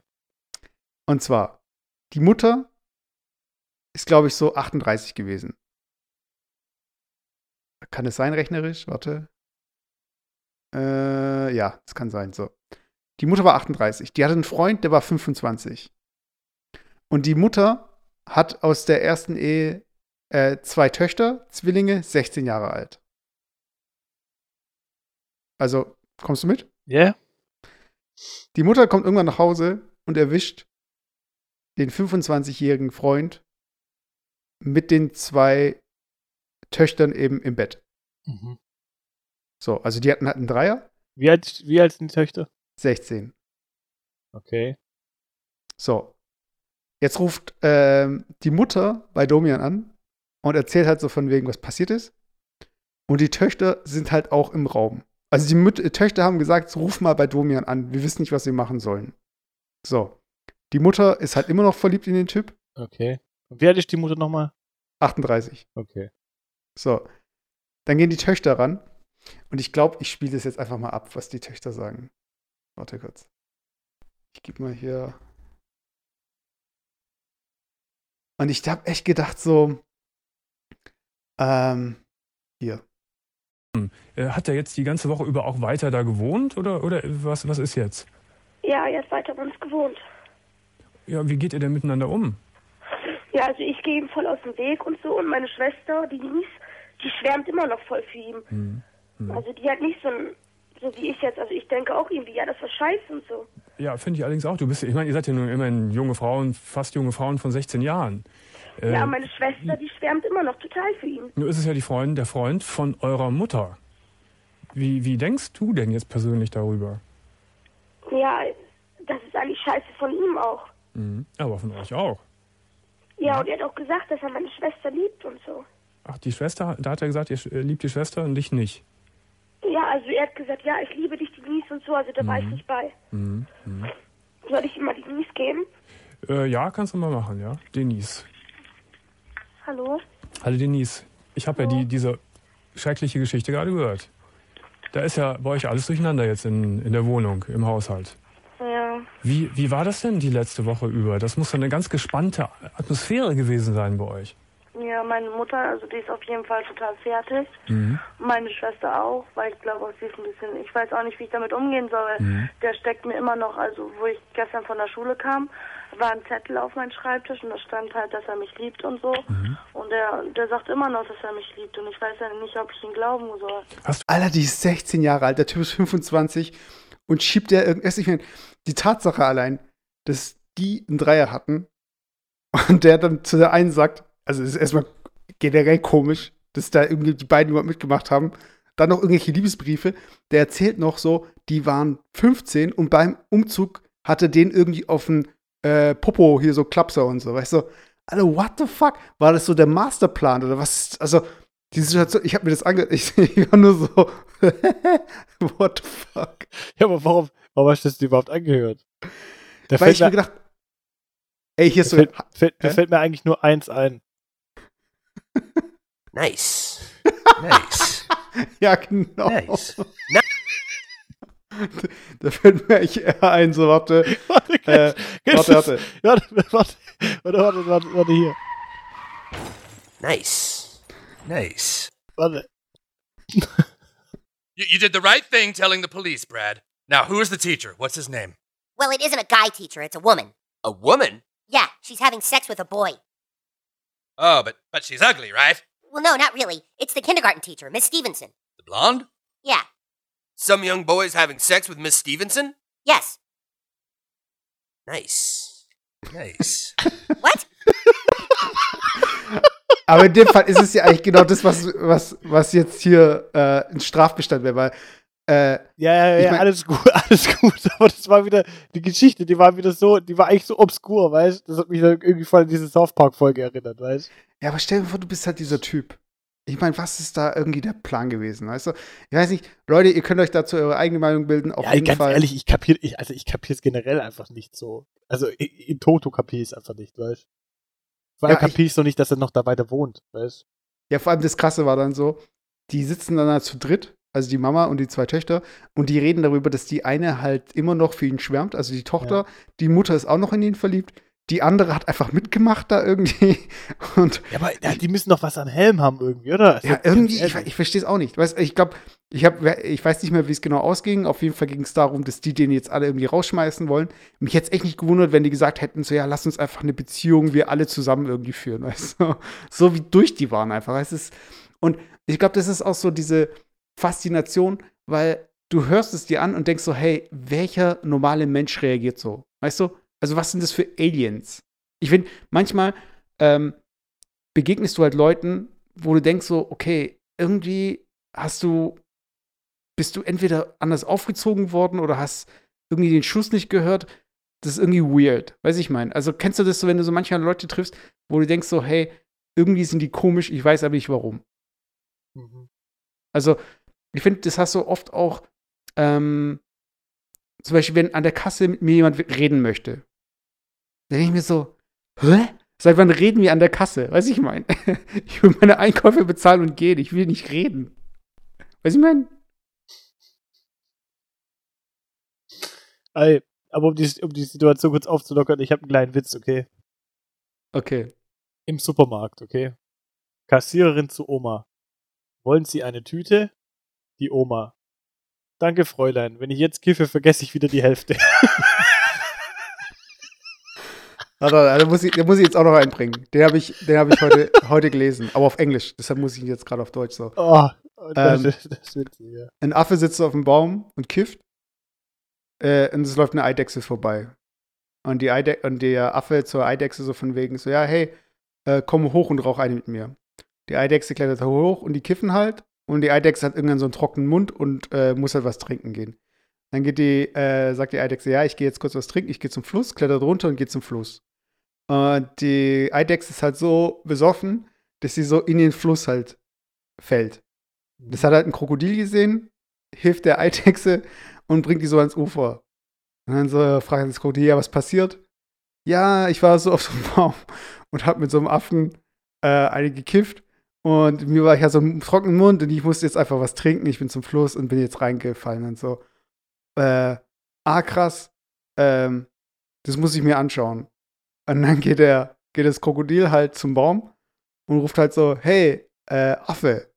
[SPEAKER 2] Und zwar, die Mutter ist, glaube ich, so 38 gewesen. Kann es sein, rechnerisch? Warte. Äh, ja, das kann sein. So. Die Mutter war 38. Die hatte einen Freund, der war 25. Und die Mutter hat aus der ersten Ehe äh, zwei Töchter, Zwillinge, 16 Jahre alt. Also, kommst du mit?
[SPEAKER 3] Ja?
[SPEAKER 2] Die Mutter kommt irgendwann nach Hause und erwischt den 25-jährigen Freund mit den zwei Töchtern eben im Bett.
[SPEAKER 3] Mhm.
[SPEAKER 2] So, also die hatten halt einen Dreier,
[SPEAKER 3] Wie alt, wie alt sind die Töchter?
[SPEAKER 2] 16.
[SPEAKER 3] Okay.
[SPEAKER 2] So. Jetzt ruft ähm, die Mutter bei Domian an und erzählt halt so von wegen, was passiert ist. Und die Töchter sind halt auch im Raum. Also die Müt Töchter haben gesagt, so, ruf mal bei Domian an. Wir wissen nicht, was wir machen sollen. So. Die Mutter ist halt immer noch verliebt in den Typ.
[SPEAKER 3] Okay. Und alt ist die Mutter nochmal?
[SPEAKER 2] 38.
[SPEAKER 3] Okay.
[SPEAKER 2] So. Dann gehen die Töchter ran. Und ich glaube, ich spiele das jetzt einfach mal ab, was die Töchter sagen. Warte kurz. Ich gebe mal hier. Und ich habe echt gedacht, so. Ähm, hier.
[SPEAKER 5] Äh, Hat er jetzt die ganze Woche über auch weiter da gewohnt oder, oder was, was ist jetzt?
[SPEAKER 6] Ja, er ist weiter bei uns gewohnt.
[SPEAKER 5] Ja, wie geht ihr denn miteinander um?
[SPEAKER 6] Ja, also ich gehe ihm voll aus dem Weg und so. Und meine Schwester, die Lies, die schwärmt immer noch voll für ihn.
[SPEAKER 5] Hm.
[SPEAKER 6] Also die hat nicht so ein, so wie ich jetzt. Also ich denke auch irgendwie, ja, das war scheiße und so.
[SPEAKER 5] Ja, finde ich allerdings auch. Du bist, ich meine, ihr seid ja nun immerhin junge Frauen, fast junge Frauen von 16 Jahren. Äh,
[SPEAKER 6] Ja, meine Schwester, die schwärmt immer noch total für ihn.
[SPEAKER 5] Nur ist es ja die Freund, der Freund von eurer Mutter. Wie, wie denkst du denn jetzt persönlich darüber?
[SPEAKER 6] Ja, das ist eigentlich scheiße von ihm auch.
[SPEAKER 5] Mhm. Aber von euch auch.
[SPEAKER 6] Ja, und er hat auch gesagt, dass er meine Schwester liebt und so.
[SPEAKER 5] Ach, die Schwester, da hat er gesagt, ihr äh, liebt die Schwester und dich nicht.
[SPEAKER 6] Ja, also er hat gesagt, ja, ich liebe dich, die Lies und so. Also da war ich nicht bei.
[SPEAKER 5] Mhm. Mhm.
[SPEAKER 6] Soll ich ihm mal die Lies geben?
[SPEAKER 5] Äh, ja, kannst du mal machen, ja. Denise.
[SPEAKER 6] Hallo?
[SPEAKER 5] Hallo Denise. Ich habe ja die, diese schreckliche Geschichte gerade gehört. Da ist ja bei euch alles durcheinander jetzt in, in der Wohnung, im Haushalt.
[SPEAKER 6] Ja.
[SPEAKER 5] Wie, wie war das denn die letzte Woche über? Das muss doch eine ganz gespannte Atmosphäre gewesen sein bei euch.
[SPEAKER 6] Ja, meine Mutter, also die ist auf jeden Fall total fertig.
[SPEAKER 5] Mhm.
[SPEAKER 6] Meine Schwester auch, weil ich glaube, sie ist ein bisschen, ich weiß auch nicht, wie ich damit umgehen soll.
[SPEAKER 5] Mhm.
[SPEAKER 6] Der steckt mir immer noch, also wo ich gestern von der Schule kam, war ein Zettel auf meinem Schreibtisch und da stand halt, dass er mich liebt und so.
[SPEAKER 5] Mhm.
[SPEAKER 6] Und der, der sagt immer noch, dass er mich liebt und ich weiß ja nicht, ob ich ihn glauben soll.
[SPEAKER 2] Alter, die ist 16 Jahre alt, der Typ ist 25 und schiebt der irgendwas. Ich meine, die Tatsache allein, dass die einen Dreier hatten und der dann zu der einen sagt, also es ist erstmal generell komisch, dass da irgendwie die beiden überhaupt mitgemacht haben. Dann noch irgendwelche Liebesbriefe. Der erzählt noch so, die waren 15 und beim Umzug hatte den irgendwie auf den äh, Popo hier so Klapser und so, weißt du? Alter, what the fuck? War das so der Masterplan oder was? Also, die Situation, ich habe mir das angehört, ich, ich war nur so, what the fuck?
[SPEAKER 3] Ja, aber warum, warum hast du das dir überhaupt angehört? Da
[SPEAKER 2] Weil
[SPEAKER 3] fällt
[SPEAKER 2] ich mir gedacht, ey, hier ist so,
[SPEAKER 3] da fällt, fällt, da fällt mir eigentlich nur eins ein.
[SPEAKER 7] Nice. Nice.
[SPEAKER 2] ja, genau.
[SPEAKER 7] Nice.
[SPEAKER 2] Da fällt mir echt eher ein, so, warte,
[SPEAKER 3] Warte,
[SPEAKER 2] äh, warte. Warte,
[SPEAKER 3] warte, warte, warte, warte, warte hier.
[SPEAKER 7] Nice. Nice.
[SPEAKER 3] Warte.
[SPEAKER 8] You, you did the right thing telling the police, Brad. Now, who is the teacher? What's his name?
[SPEAKER 9] Well, it isn't a guy teacher, it's a woman.
[SPEAKER 7] A woman?
[SPEAKER 9] Yeah, she's having sex with a boy.
[SPEAKER 8] Oh, but but she's ugly, right?
[SPEAKER 9] Well, no, not really. It's the kindergarten teacher, Miss Stevenson.
[SPEAKER 8] The blonde?
[SPEAKER 9] Yeah,
[SPEAKER 7] Some young boys having sex with Miss Stevenson?
[SPEAKER 9] yes.
[SPEAKER 7] Nice. Nice.
[SPEAKER 9] What?
[SPEAKER 2] Aber in dem Fall ist es ja eigentlich genau das, was, was, was jetzt hier äh, ein Strafbestand wäre, weil äh,
[SPEAKER 3] Ja, ja,
[SPEAKER 2] Ich
[SPEAKER 3] ja,
[SPEAKER 2] mein-
[SPEAKER 3] alles gut, alles gut. Aber das war wieder, die Geschichte, die war wieder so, die war eigentlich so obskur, weißt du? Das hat mich dann irgendwie voll an diese South Park-Folge erinnert, weißt
[SPEAKER 2] Ja, aber stell dir vor, du bist halt dieser Typ. Ich meine, was ist da irgendwie der Plan gewesen, weißt du? Ich weiß nicht, Leute, ihr könnt euch dazu eure eigene Meinung bilden, auf
[SPEAKER 3] Ja,
[SPEAKER 2] jeden
[SPEAKER 3] ganz
[SPEAKER 2] Fall.
[SPEAKER 3] ehrlich, ich kapier, ich, also ich kapier's generell einfach nicht so. Also in, in Toto kapier ich's einfach nicht, weißt du? Vor allem
[SPEAKER 2] Ja, ich-
[SPEAKER 3] kapier ich's noch nicht, dass er noch da weiter wohnt, weißt du?
[SPEAKER 2] Ja, vor allem das Krasse war dann so, die sitzen dann halt zu dritt, also die Mama und die zwei Töchter, und die reden darüber, dass die eine halt immer noch für ihn schwärmt, also die Tochter, die Mutter ist auch noch in ihn verliebt, die andere hat einfach mitgemacht da irgendwie und
[SPEAKER 3] Ja, aber ja, die müssen doch was am Helm haben irgendwie, oder?
[SPEAKER 2] Ja, irgendwie, ich, ich verstehe es auch nicht. Weißt, ich glaube, ich, hab, ich weiß nicht mehr, wie es genau ausging. Auf jeden Fall ging es darum, dass die den jetzt alle irgendwie rausschmeißen wollen. Mich hätte echt nicht gewundert, wenn die gesagt hätten, so ja, lass uns einfach eine Beziehung, wir alle zusammen irgendwie führen. Weißt du? So wie durch die waren einfach. Es ist, und ich glaube, das ist auch so diese Faszination, weil du hörst es dir an und denkst so, hey, welcher normale Mensch reagiert so? Weißt du? Also was sind das für Aliens? Ich finde, manchmal ähm, begegnest du halt Leuten, wo du denkst so, okay, irgendwie hast du, bist du entweder anders aufgezogen worden oder hast irgendwie den Schuss nicht gehört. Das ist irgendwie weird, weiß ich mein. Also kennst du das so, wenn du so manchmal Leute triffst, wo du denkst so, hey, irgendwie sind die komisch, ich weiß aber nicht warum.
[SPEAKER 3] Mhm.
[SPEAKER 2] Also, ich finde, das hast du oft auch, ähm, zum Beispiel, wenn an der Kasse mit mir jemand reden möchte. Dann denke ich mir so, hä? Seit wann reden wir an der Kasse? Weiß ich mein. Ich will meine Einkäufe bezahlen und gehen. Ich will nicht reden. Weiß ich mein?
[SPEAKER 3] Ey, aber um die, um die Situation kurz aufzulockern, ich habe einen kleinen Witz, okay?
[SPEAKER 2] Okay.
[SPEAKER 3] Im Supermarkt, okay? Kassiererin zu Oma. Wollen Sie eine Tüte? Die Oma. Danke, Fräulein. Wenn ich jetzt kiffe, vergesse ich wieder die Hälfte.
[SPEAKER 2] Warte, da muss, ich, da muss ich jetzt auch noch einbringen. Den habe ich, den hab ich heute, heute gelesen, aber auf Englisch. Deshalb muss ich ihn jetzt gerade auf Deutsch so.
[SPEAKER 3] Oh, das,
[SPEAKER 2] Ähm,
[SPEAKER 3] das ist witzig, ja.
[SPEAKER 2] Ein Affe sitzt auf dem Baum und kifft. Äh, und es läuft eine Eidechse vorbei. Und, die Eide und der Affe zur Eidechse so von wegen so, ja, hey, äh, komm hoch und rauch eine mit mir. Die Eidechse klettert hoch und die kiffen halt. Und die Eidechse hat irgendwann so einen trockenen Mund und äh, muss halt was trinken gehen. Dann geht die, äh, sagt die Eidechse, ja, ich gehe jetzt kurz was trinken, ich gehe zum Fluss, klettert runter und geht zum Fluss. Und die Eidechse ist halt so besoffen, dass sie so in den Fluss halt fällt. Das hat halt ein Krokodil gesehen, hilft der Eidechse und bringt die so ans Ufer. Und dann so fragt das Krokodil, ja, was passiert? Ja, ich war so auf so einem Baum und hab mit so einem Affen äh, eine gekifft. Und mir war ich ja so einen trockenen Mund und ich musste jetzt einfach was trinken. Ich bin zum Fluss und bin jetzt reingefallen und so. Äh, ah, krass. Ähm, das muss ich mir anschauen. Und dann geht der, geht das Krokodil halt zum Baum und ruft halt so, hey, äh, Affe.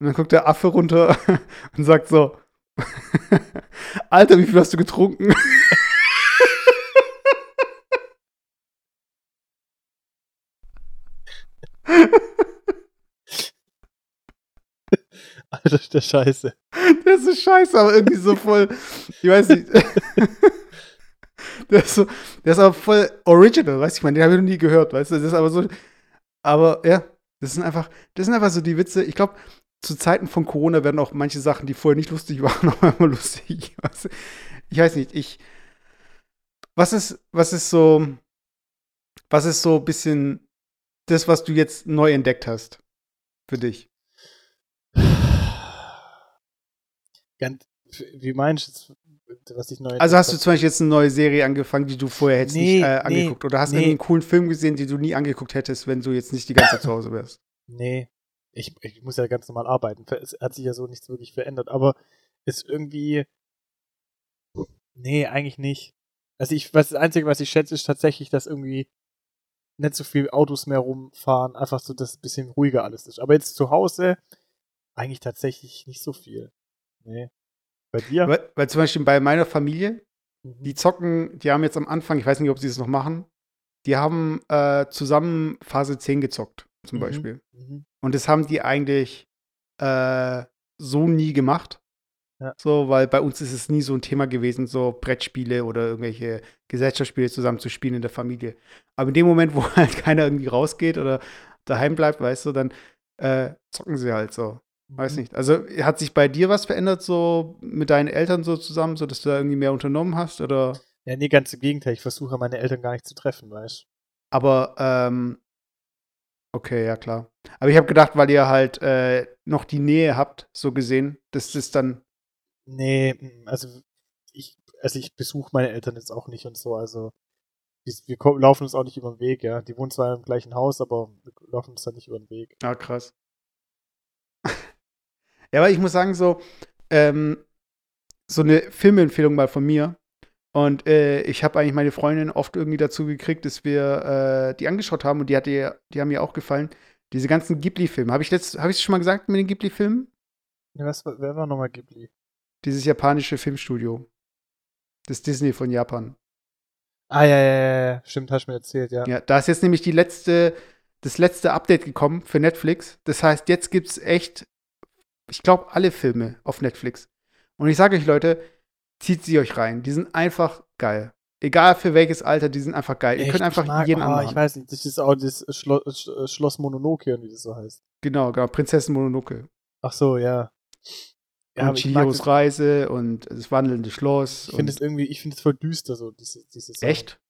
[SPEAKER 2] Und dann guckt der Affe runter und sagt so, Alter, wie viel hast du getrunken?
[SPEAKER 3] Alter, der Scheiße.
[SPEAKER 2] Das ist scheiße, aber irgendwie so voll, ich weiß nicht. Der ist, so, der ist aber voll original, weißt du, ich meine, den habe ich noch nie gehört, weißt du, das ist aber so, aber ja, das sind einfach, das sind einfach so die Witze, ich glaube, zu Zeiten von Corona werden auch manche Sachen, die vorher nicht lustig waren, auf einmal lustig. Weißt du? Ich weiß nicht, ich, was ist, was ist so, was ist so ein bisschen das, was du jetzt neu entdeckt hast für dich?
[SPEAKER 3] Ganz, wie meinst du, was ich neu
[SPEAKER 2] Also hast du zum Beispiel jetzt eine neue Serie angefangen, die du vorher hättest
[SPEAKER 3] Nee,
[SPEAKER 2] nicht äh,
[SPEAKER 3] nee,
[SPEAKER 2] angeguckt? Oder hast du
[SPEAKER 3] nee.
[SPEAKER 2] irgendwie einen coolen Film gesehen, den du nie angeguckt hättest, wenn du jetzt nicht die ganze Zeit zu Hause wärst?
[SPEAKER 3] Nee, ich, ich muss ja ganz normal arbeiten. Es hat sich ja so nichts wirklich verändert, aber ist irgendwie. Nee, eigentlich nicht. Also ich, was das Einzige, was ich schätze, ist tatsächlich, dass irgendwie nicht so viel Autos mehr rumfahren, einfach so, dass ein bisschen ruhiger alles ist. Aber jetzt zu Hause eigentlich tatsächlich nicht so viel. Nee. Bei dir?
[SPEAKER 2] Weil, weil zum Beispiel bei meiner Familie,
[SPEAKER 3] Mhm.
[SPEAKER 2] die zocken, die haben jetzt am Anfang, ich weiß nicht, ob sie es noch machen, die haben äh, zusammen Phase 10 gezockt, zum
[SPEAKER 3] Mhm.
[SPEAKER 2] Beispiel.
[SPEAKER 3] Mhm.
[SPEAKER 2] Und das haben die eigentlich äh, so nie gemacht.
[SPEAKER 3] Ja.
[SPEAKER 2] So, weil bei uns ist es nie so ein Thema gewesen, so Brettspiele oder irgendwelche Gesellschaftsspiele zusammen zu spielen in der Familie. Aber in dem Moment, wo halt keiner irgendwie rausgeht oder daheim bleibt, weißt du, dann äh, zocken sie halt so. Weiß
[SPEAKER 3] Mhm.
[SPEAKER 2] nicht. Also hat sich bei dir was verändert, so mit deinen Eltern so zusammen, so dass du da irgendwie mehr unternommen hast? Oder
[SPEAKER 3] Ja, nee, ganz im Gegenteil. Ich versuche meine Eltern gar nicht zu treffen, weißt du?
[SPEAKER 2] aber ähm, okay, ja klar. Aber ich habe gedacht, weil ihr halt äh, noch die Nähe habt, so gesehen, dass das dann
[SPEAKER 3] Nee, mm, also ich, also ich besuche meine Eltern jetzt auch nicht und so, also wir, laufen uns auch nicht über den Weg, ja. Die wohnen zwar im gleichen Haus, aber wir laufen uns da nicht über den Weg.
[SPEAKER 2] Ja, krass. Ja, aber ich muss sagen, so, ähm, so eine Filmempfehlung mal von mir. Und äh, ich habe eigentlich meine Freundin oft irgendwie dazu gekriegt, dass wir äh, die angeschaut haben und die, hat ihr, die haben mir auch gefallen. Diese ganzen Ghibli-Filme. Habe ich habe ich schon mal gesagt mit den Ghibli-Filmen?
[SPEAKER 3] Ja, was, wer war nochmal Ghibli?
[SPEAKER 2] Dieses japanische Filmstudio. Das Disney von Japan.
[SPEAKER 3] Ah, ja, ja, ja, ja, stimmt, hast du mir erzählt, ja.
[SPEAKER 2] Ja, da ist jetzt nämlich die letzte, das letzte Update gekommen für Netflix. Das heißt, jetzt gibt's echt, ich glaube, alle Filme auf Netflix. Und ich sage euch, Leute, zieht sie euch rein. Die sind einfach geil. Egal für welches Alter, die sind einfach geil. Ihr
[SPEAKER 3] Echt?
[SPEAKER 2] könnt einfach
[SPEAKER 3] mag,
[SPEAKER 2] jeden
[SPEAKER 3] oh,
[SPEAKER 2] anmachen.
[SPEAKER 3] Ich weiß nicht, das ist auch das Schlo Sch- Schloss Mononoke, wie das so heißt.
[SPEAKER 2] Genau, genau. Prinzessin Mononoke.
[SPEAKER 3] Ach so, ja. Ja,
[SPEAKER 2] und Chihiros Reise und das wandelnde Schloss.
[SPEAKER 3] Ich finde es irgendwie, ich finde es voll düster, so, diese, diese.
[SPEAKER 2] Echt?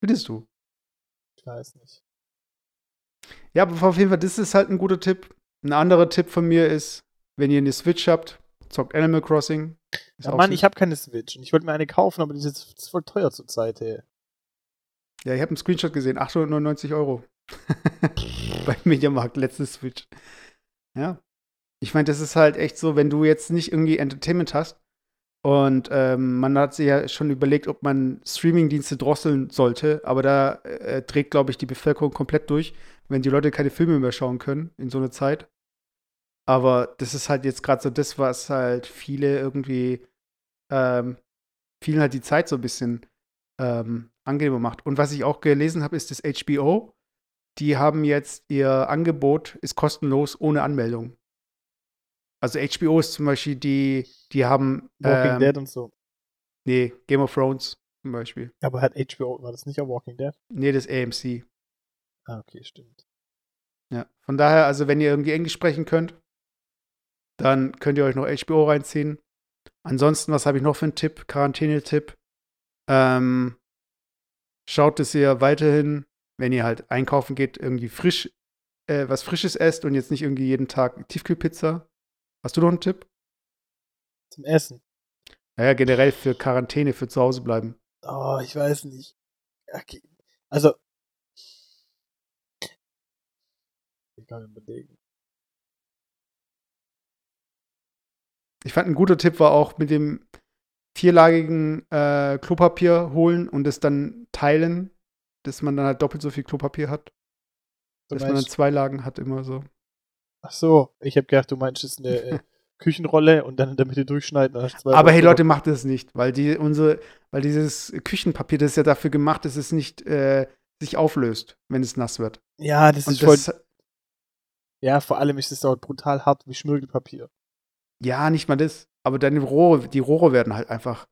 [SPEAKER 2] Findest du?
[SPEAKER 3] Ich weiß nicht.
[SPEAKER 2] Ja, aber auf jeden Fall, das ist halt ein guter Tipp. Ein anderer Tipp von mir ist, wenn ihr eine Switch habt, zockt Animal Crossing. Ist
[SPEAKER 3] Ja, Mann, ich habe keine Switch und ich wollte mir eine kaufen, aber die ist jetzt voll teuer zur Zeit, ey.
[SPEAKER 2] Ja, ich habe einen Screenshot gesehen, 899 Euro. Bei Mediamarkt, letzte Switch. Ja. Ich meine, das ist halt echt so, wenn du jetzt nicht irgendwie Entertainment hast und ähm, man hat sich ja schon überlegt, ob man Streamingdienste drosseln sollte, aber da äh, trägt, glaube ich, die Bevölkerung komplett durch, wenn die Leute keine Filme mehr schauen können in so einer Zeit. Aber das ist halt jetzt gerade so das, was halt viele irgendwie, ähm, vielen halt die Zeit so ein bisschen ähm, angenehmer macht. Und was ich auch gelesen habe, ist das HBO. Die haben jetzt ihr Angebot ist kostenlos ohne Anmeldung. Also HBO ist zum Beispiel die, die haben
[SPEAKER 3] Walking
[SPEAKER 2] ähm,
[SPEAKER 3] Dead und so.
[SPEAKER 2] Nee, Game of Thrones zum Beispiel.
[SPEAKER 3] Aber hat HBO, war das nicht auch Walking Dead?
[SPEAKER 2] Nee, das AMC.
[SPEAKER 3] Ah, okay, stimmt.
[SPEAKER 2] Ja. Von daher, also wenn ihr irgendwie Englisch sprechen könnt, dann könnt ihr euch noch HBO reinziehen. Ansonsten, was habe ich noch für einen Tipp? Quarantäne-Tipp. Ähm, schaut, dass ihr weiterhin, wenn ihr halt einkaufen geht, irgendwie frisch, äh, was Frisches esst und jetzt nicht irgendwie jeden Tag Tiefkühlpizza. Hast du noch einen Tipp?
[SPEAKER 3] Zum Essen.
[SPEAKER 2] Naja, generell für Quarantäne, für zu Hause bleiben.
[SPEAKER 3] Oh, ich weiß nicht. Okay. Also. Ich kann mir überlegen.
[SPEAKER 2] Ich fand ein guter Tipp war auch mit dem vierlagigen äh, Klopapier holen und es dann teilen, dass man dann halt doppelt so viel Klopapier hat. Dass man dann zwei Lagen hat, immer so.
[SPEAKER 3] Ach so, ich habe gedacht, du meinst es ist eine äh, Küchenrolle und dann in der Mitte durchschneiden. dann
[SPEAKER 2] Aber hey. Leute, macht das nicht, weil die unsere, weil dieses Küchenpapier, das ist ja dafür gemacht, dass es nicht äh, sich auflöst, wenn es nass wird.
[SPEAKER 3] Ja, das
[SPEAKER 2] Und
[SPEAKER 3] ist voll.
[SPEAKER 2] das,
[SPEAKER 3] Ja, vor allem ist es auch brutal hart wie Schmirgelpapier.
[SPEAKER 2] ja, nicht mal das. Aber deine Rohre, die Rohre werden halt einfach,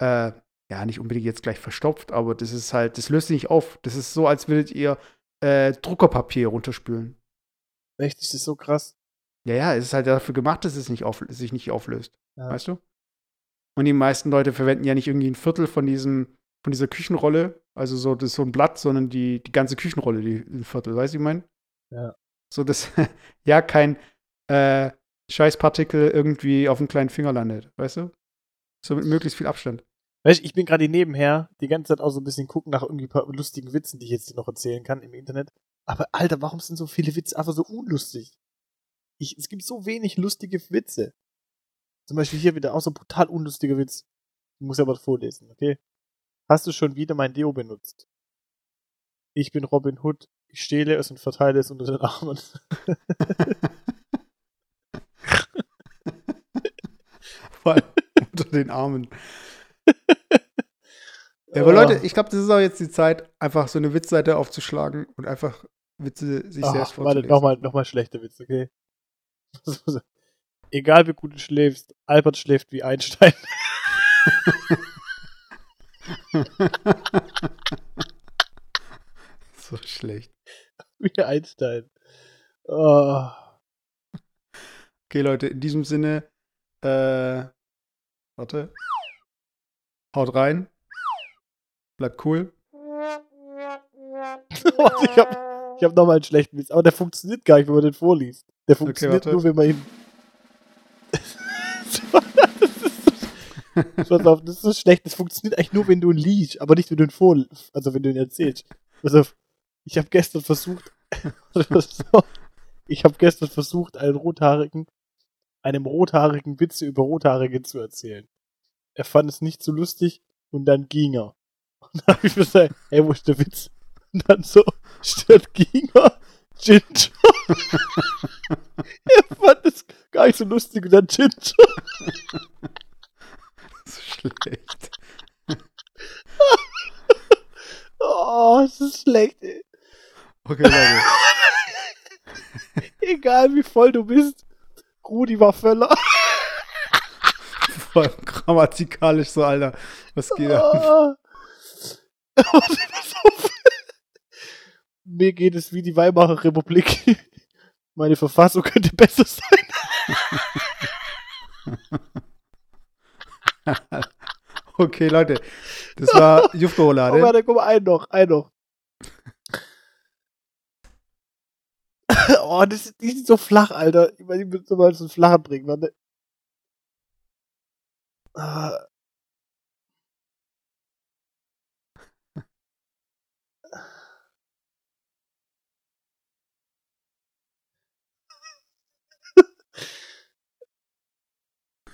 [SPEAKER 2] äh, ja, nicht unbedingt jetzt gleich verstopft, aber das ist halt, das löst sich nicht auf. Das ist so, als würdet ihr äh, Druckerpapier runterspülen.
[SPEAKER 3] Echt, ist das so krass?
[SPEAKER 2] Ja, ja, es ist halt dafür gemacht, dass es nicht auf, sich nicht auflöst.
[SPEAKER 3] Ja.
[SPEAKER 2] Weißt du? Und die meisten Leute verwenden ja nicht irgendwie ein Viertel von diesem, von dieser Küchenrolle, also so, das ist so ein Blatt, sondern die, die ganze Küchenrolle, die ein Viertel, weißt du, ich meine?
[SPEAKER 3] Ja.
[SPEAKER 2] So, dass ja kein äh, Scheißpartikel irgendwie auf dem kleinen Finger landet, weißt du? So mit möglichst viel Abstand.
[SPEAKER 3] Weißt du, ich bin gerade nebenher die ganze Zeit auch so ein bisschen gucken nach irgendwie paar lustigen Witzen, die ich jetzt noch erzählen kann im Internet. Aber Alter, warum sind so viele Witze einfach so unlustig? Ich, es gibt so wenig lustige Witze. Zum Beispiel hier wieder auch so ein brutal unlustiger Witz. Ich muss aber vorlesen, okay? Hast du schon wieder mein Deo benutzt? Ich bin Robin Hood. Ich stehle es und verteile es unter den Armen.
[SPEAKER 2] Vor allem unter den Armen. Ja, aber Leute, ich glaube, das ist auch jetzt die Zeit, einfach so eine Witzseite aufzuschlagen und einfach Witze sich
[SPEAKER 3] Ah,
[SPEAKER 2] selbst vorzulesen.
[SPEAKER 3] nochmal, nochmal schlechter Witz, okay? Egal wie gut du schläfst, Albert schläft wie Einstein.
[SPEAKER 2] so schlecht.
[SPEAKER 3] wie Einstein. Oh.
[SPEAKER 2] Okay, Leute, in diesem Sinne, äh, warte. Haut rein. Bleibt cool.
[SPEAKER 3] Ich hab, ich hab nochmal einen schlechten Witz, aber der funktioniert gar nicht, wenn man den vorliest. Der funktioniert
[SPEAKER 2] warte.
[SPEAKER 3] nur, wenn man ihn. Pass auf, das ist so schlecht. Das funktioniert eigentlich nur, wenn du ihn liest, aber nicht, wenn du ihn vor, also wenn du ihn erzählst. Pass auf, ich habe gestern versucht, ich habe gestern versucht, einen rothaarigen, einem rothaarigen Witze über Rothaarige zu erzählen. Er fand es nicht so lustig und dann ging er. Und dann habe ich gesagt, ey, wo ist der Witz? Und dann so, statt ging er, Ginger. er fand es gar nicht so lustig und dann Ginger.
[SPEAKER 2] So schlecht.
[SPEAKER 3] Oh, es ist schlecht, ey.
[SPEAKER 2] Okay, Leute.
[SPEAKER 3] Egal wie voll du bist, Rudi war Völler.
[SPEAKER 2] Vor allem grammatikalisch so, Alter. Was geht ab?
[SPEAKER 3] Ah. Warte, pass auf. Mir geht es wie die Weimarer Republik. Meine Verfassung könnte besser sein.
[SPEAKER 2] Okay, Leute. Das war
[SPEAKER 3] Oh,
[SPEAKER 2] Jufko-Roulade.
[SPEAKER 3] warte, guck mal, ein noch, ein noch. oh, das, die sind so flach, Alter. Ich meine, ich muss mal so einen flachen bringen, warte. Ah.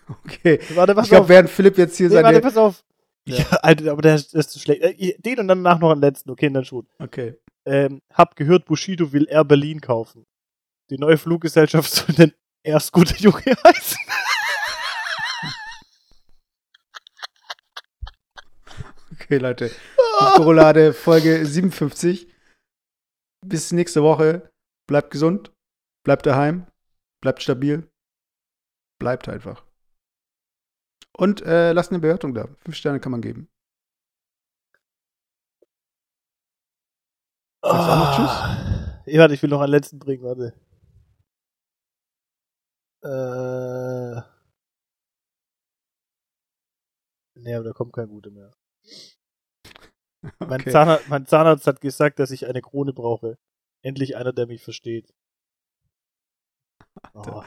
[SPEAKER 2] Okay.
[SPEAKER 3] Warte, pass
[SPEAKER 2] Ich glaube, während Philipp jetzt hier
[SPEAKER 3] Nee,
[SPEAKER 2] seine.
[SPEAKER 3] warte, pass auf.
[SPEAKER 2] Ja.
[SPEAKER 3] Ja, Alter, aber der ist, zu schlecht. Äh, Den und danach noch einen letzten, okay, dann schon.
[SPEAKER 2] Okay.
[SPEAKER 3] Ähm, hab gehört, Bushido will Air Berlin kaufen. Die neue Fluggesellschaft soll denn erst guter Junge heißen.
[SPEAKER 2] Okay, Leute. Jufko-Roulade Folge 57. Bis nächste Woche. Bleibt gesund. Bleibt daheim. Bleibt stabil. Bleibt einfach. Und äh, lasst eine Bewertung da. Fünf Sterne kann man geben. Sagst du auch noch Tschüss?
[SPEAKER 3] Ah. Ja, warte, ich will noch einen letzten bringen, warte. Äh. Nee, aber da kommt kein guter mehr. Mein,
[SPEAKER 2] Okay.
[SPEAKER 3] Zahnarzt, mein Zahnarzt hat gesagt, dass ich eine Krone brauche. Endlich einer, der mich versteht. Oh.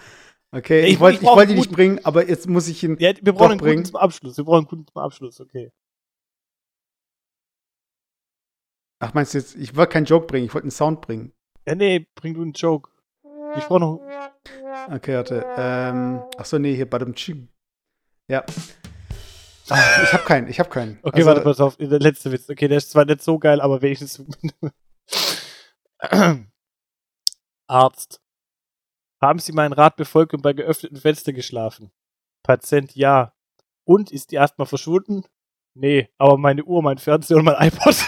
[SPEAKER 2] Okay,
[SPEAKER 3] Ich-
[SPEAKER 2] ich, wollte wollte ihn nicht bringen, aber jetzt muss ich ihn
[SPEAKER 3] Ja, wir brauchen einen
[SPEAKER 2] bringen.
[SPEAKER 3] guten zum Abschluss. Wir brauchen einen guten zum Abschluss, okay.
[SPEAKER 2] Ach, meinst du jetzt, ich wollte keinen Joke bringen, ich wollte einen Sound bringen.
[SPEAKER 3] Ja, nee, bring du einen Joke. Ich brauche noch.
[SPEAKER 2] Okay, warte. Ähm, ach so, nee, hier Badum Ching. Ja. Ah, ich habe keinen, ich habe keinen.
[SPEAKER 3] Okay,
[SPEAKER 2] Also,
[SPEAKER 3] warte, pass auf. Der letzte Witz. Okay, der ist zwar nicht so geil, aber wenigstens. Arzt. Haben Sie meinen Rat befolgt und bei geöffneten Fenster geschlafen? Patient, ja. Und ist die Asthma verschwunden? Nee, aber meine Uhr, mein Fernseher und mein iPod.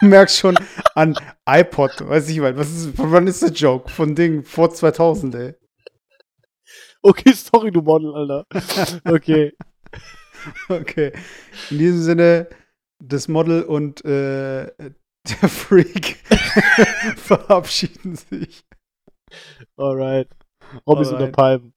[SPEAKER 2] Du merkst schon an iPod, weiß ich mal, was ist, von wann ist der Joke? Von Ding, vor 2000, ey.
[SPEAKER 3] okay, sorry, du Model, Alter. Okay.
[SPEAKER 2] Okay. In diesem Sinne, das Model und äh, der Freak verabschieden sich.
[SPEAKER 3] Alright. Robby ist unter
[SPEAKER 2] Alright.
[SPEAKER 3] Palmen.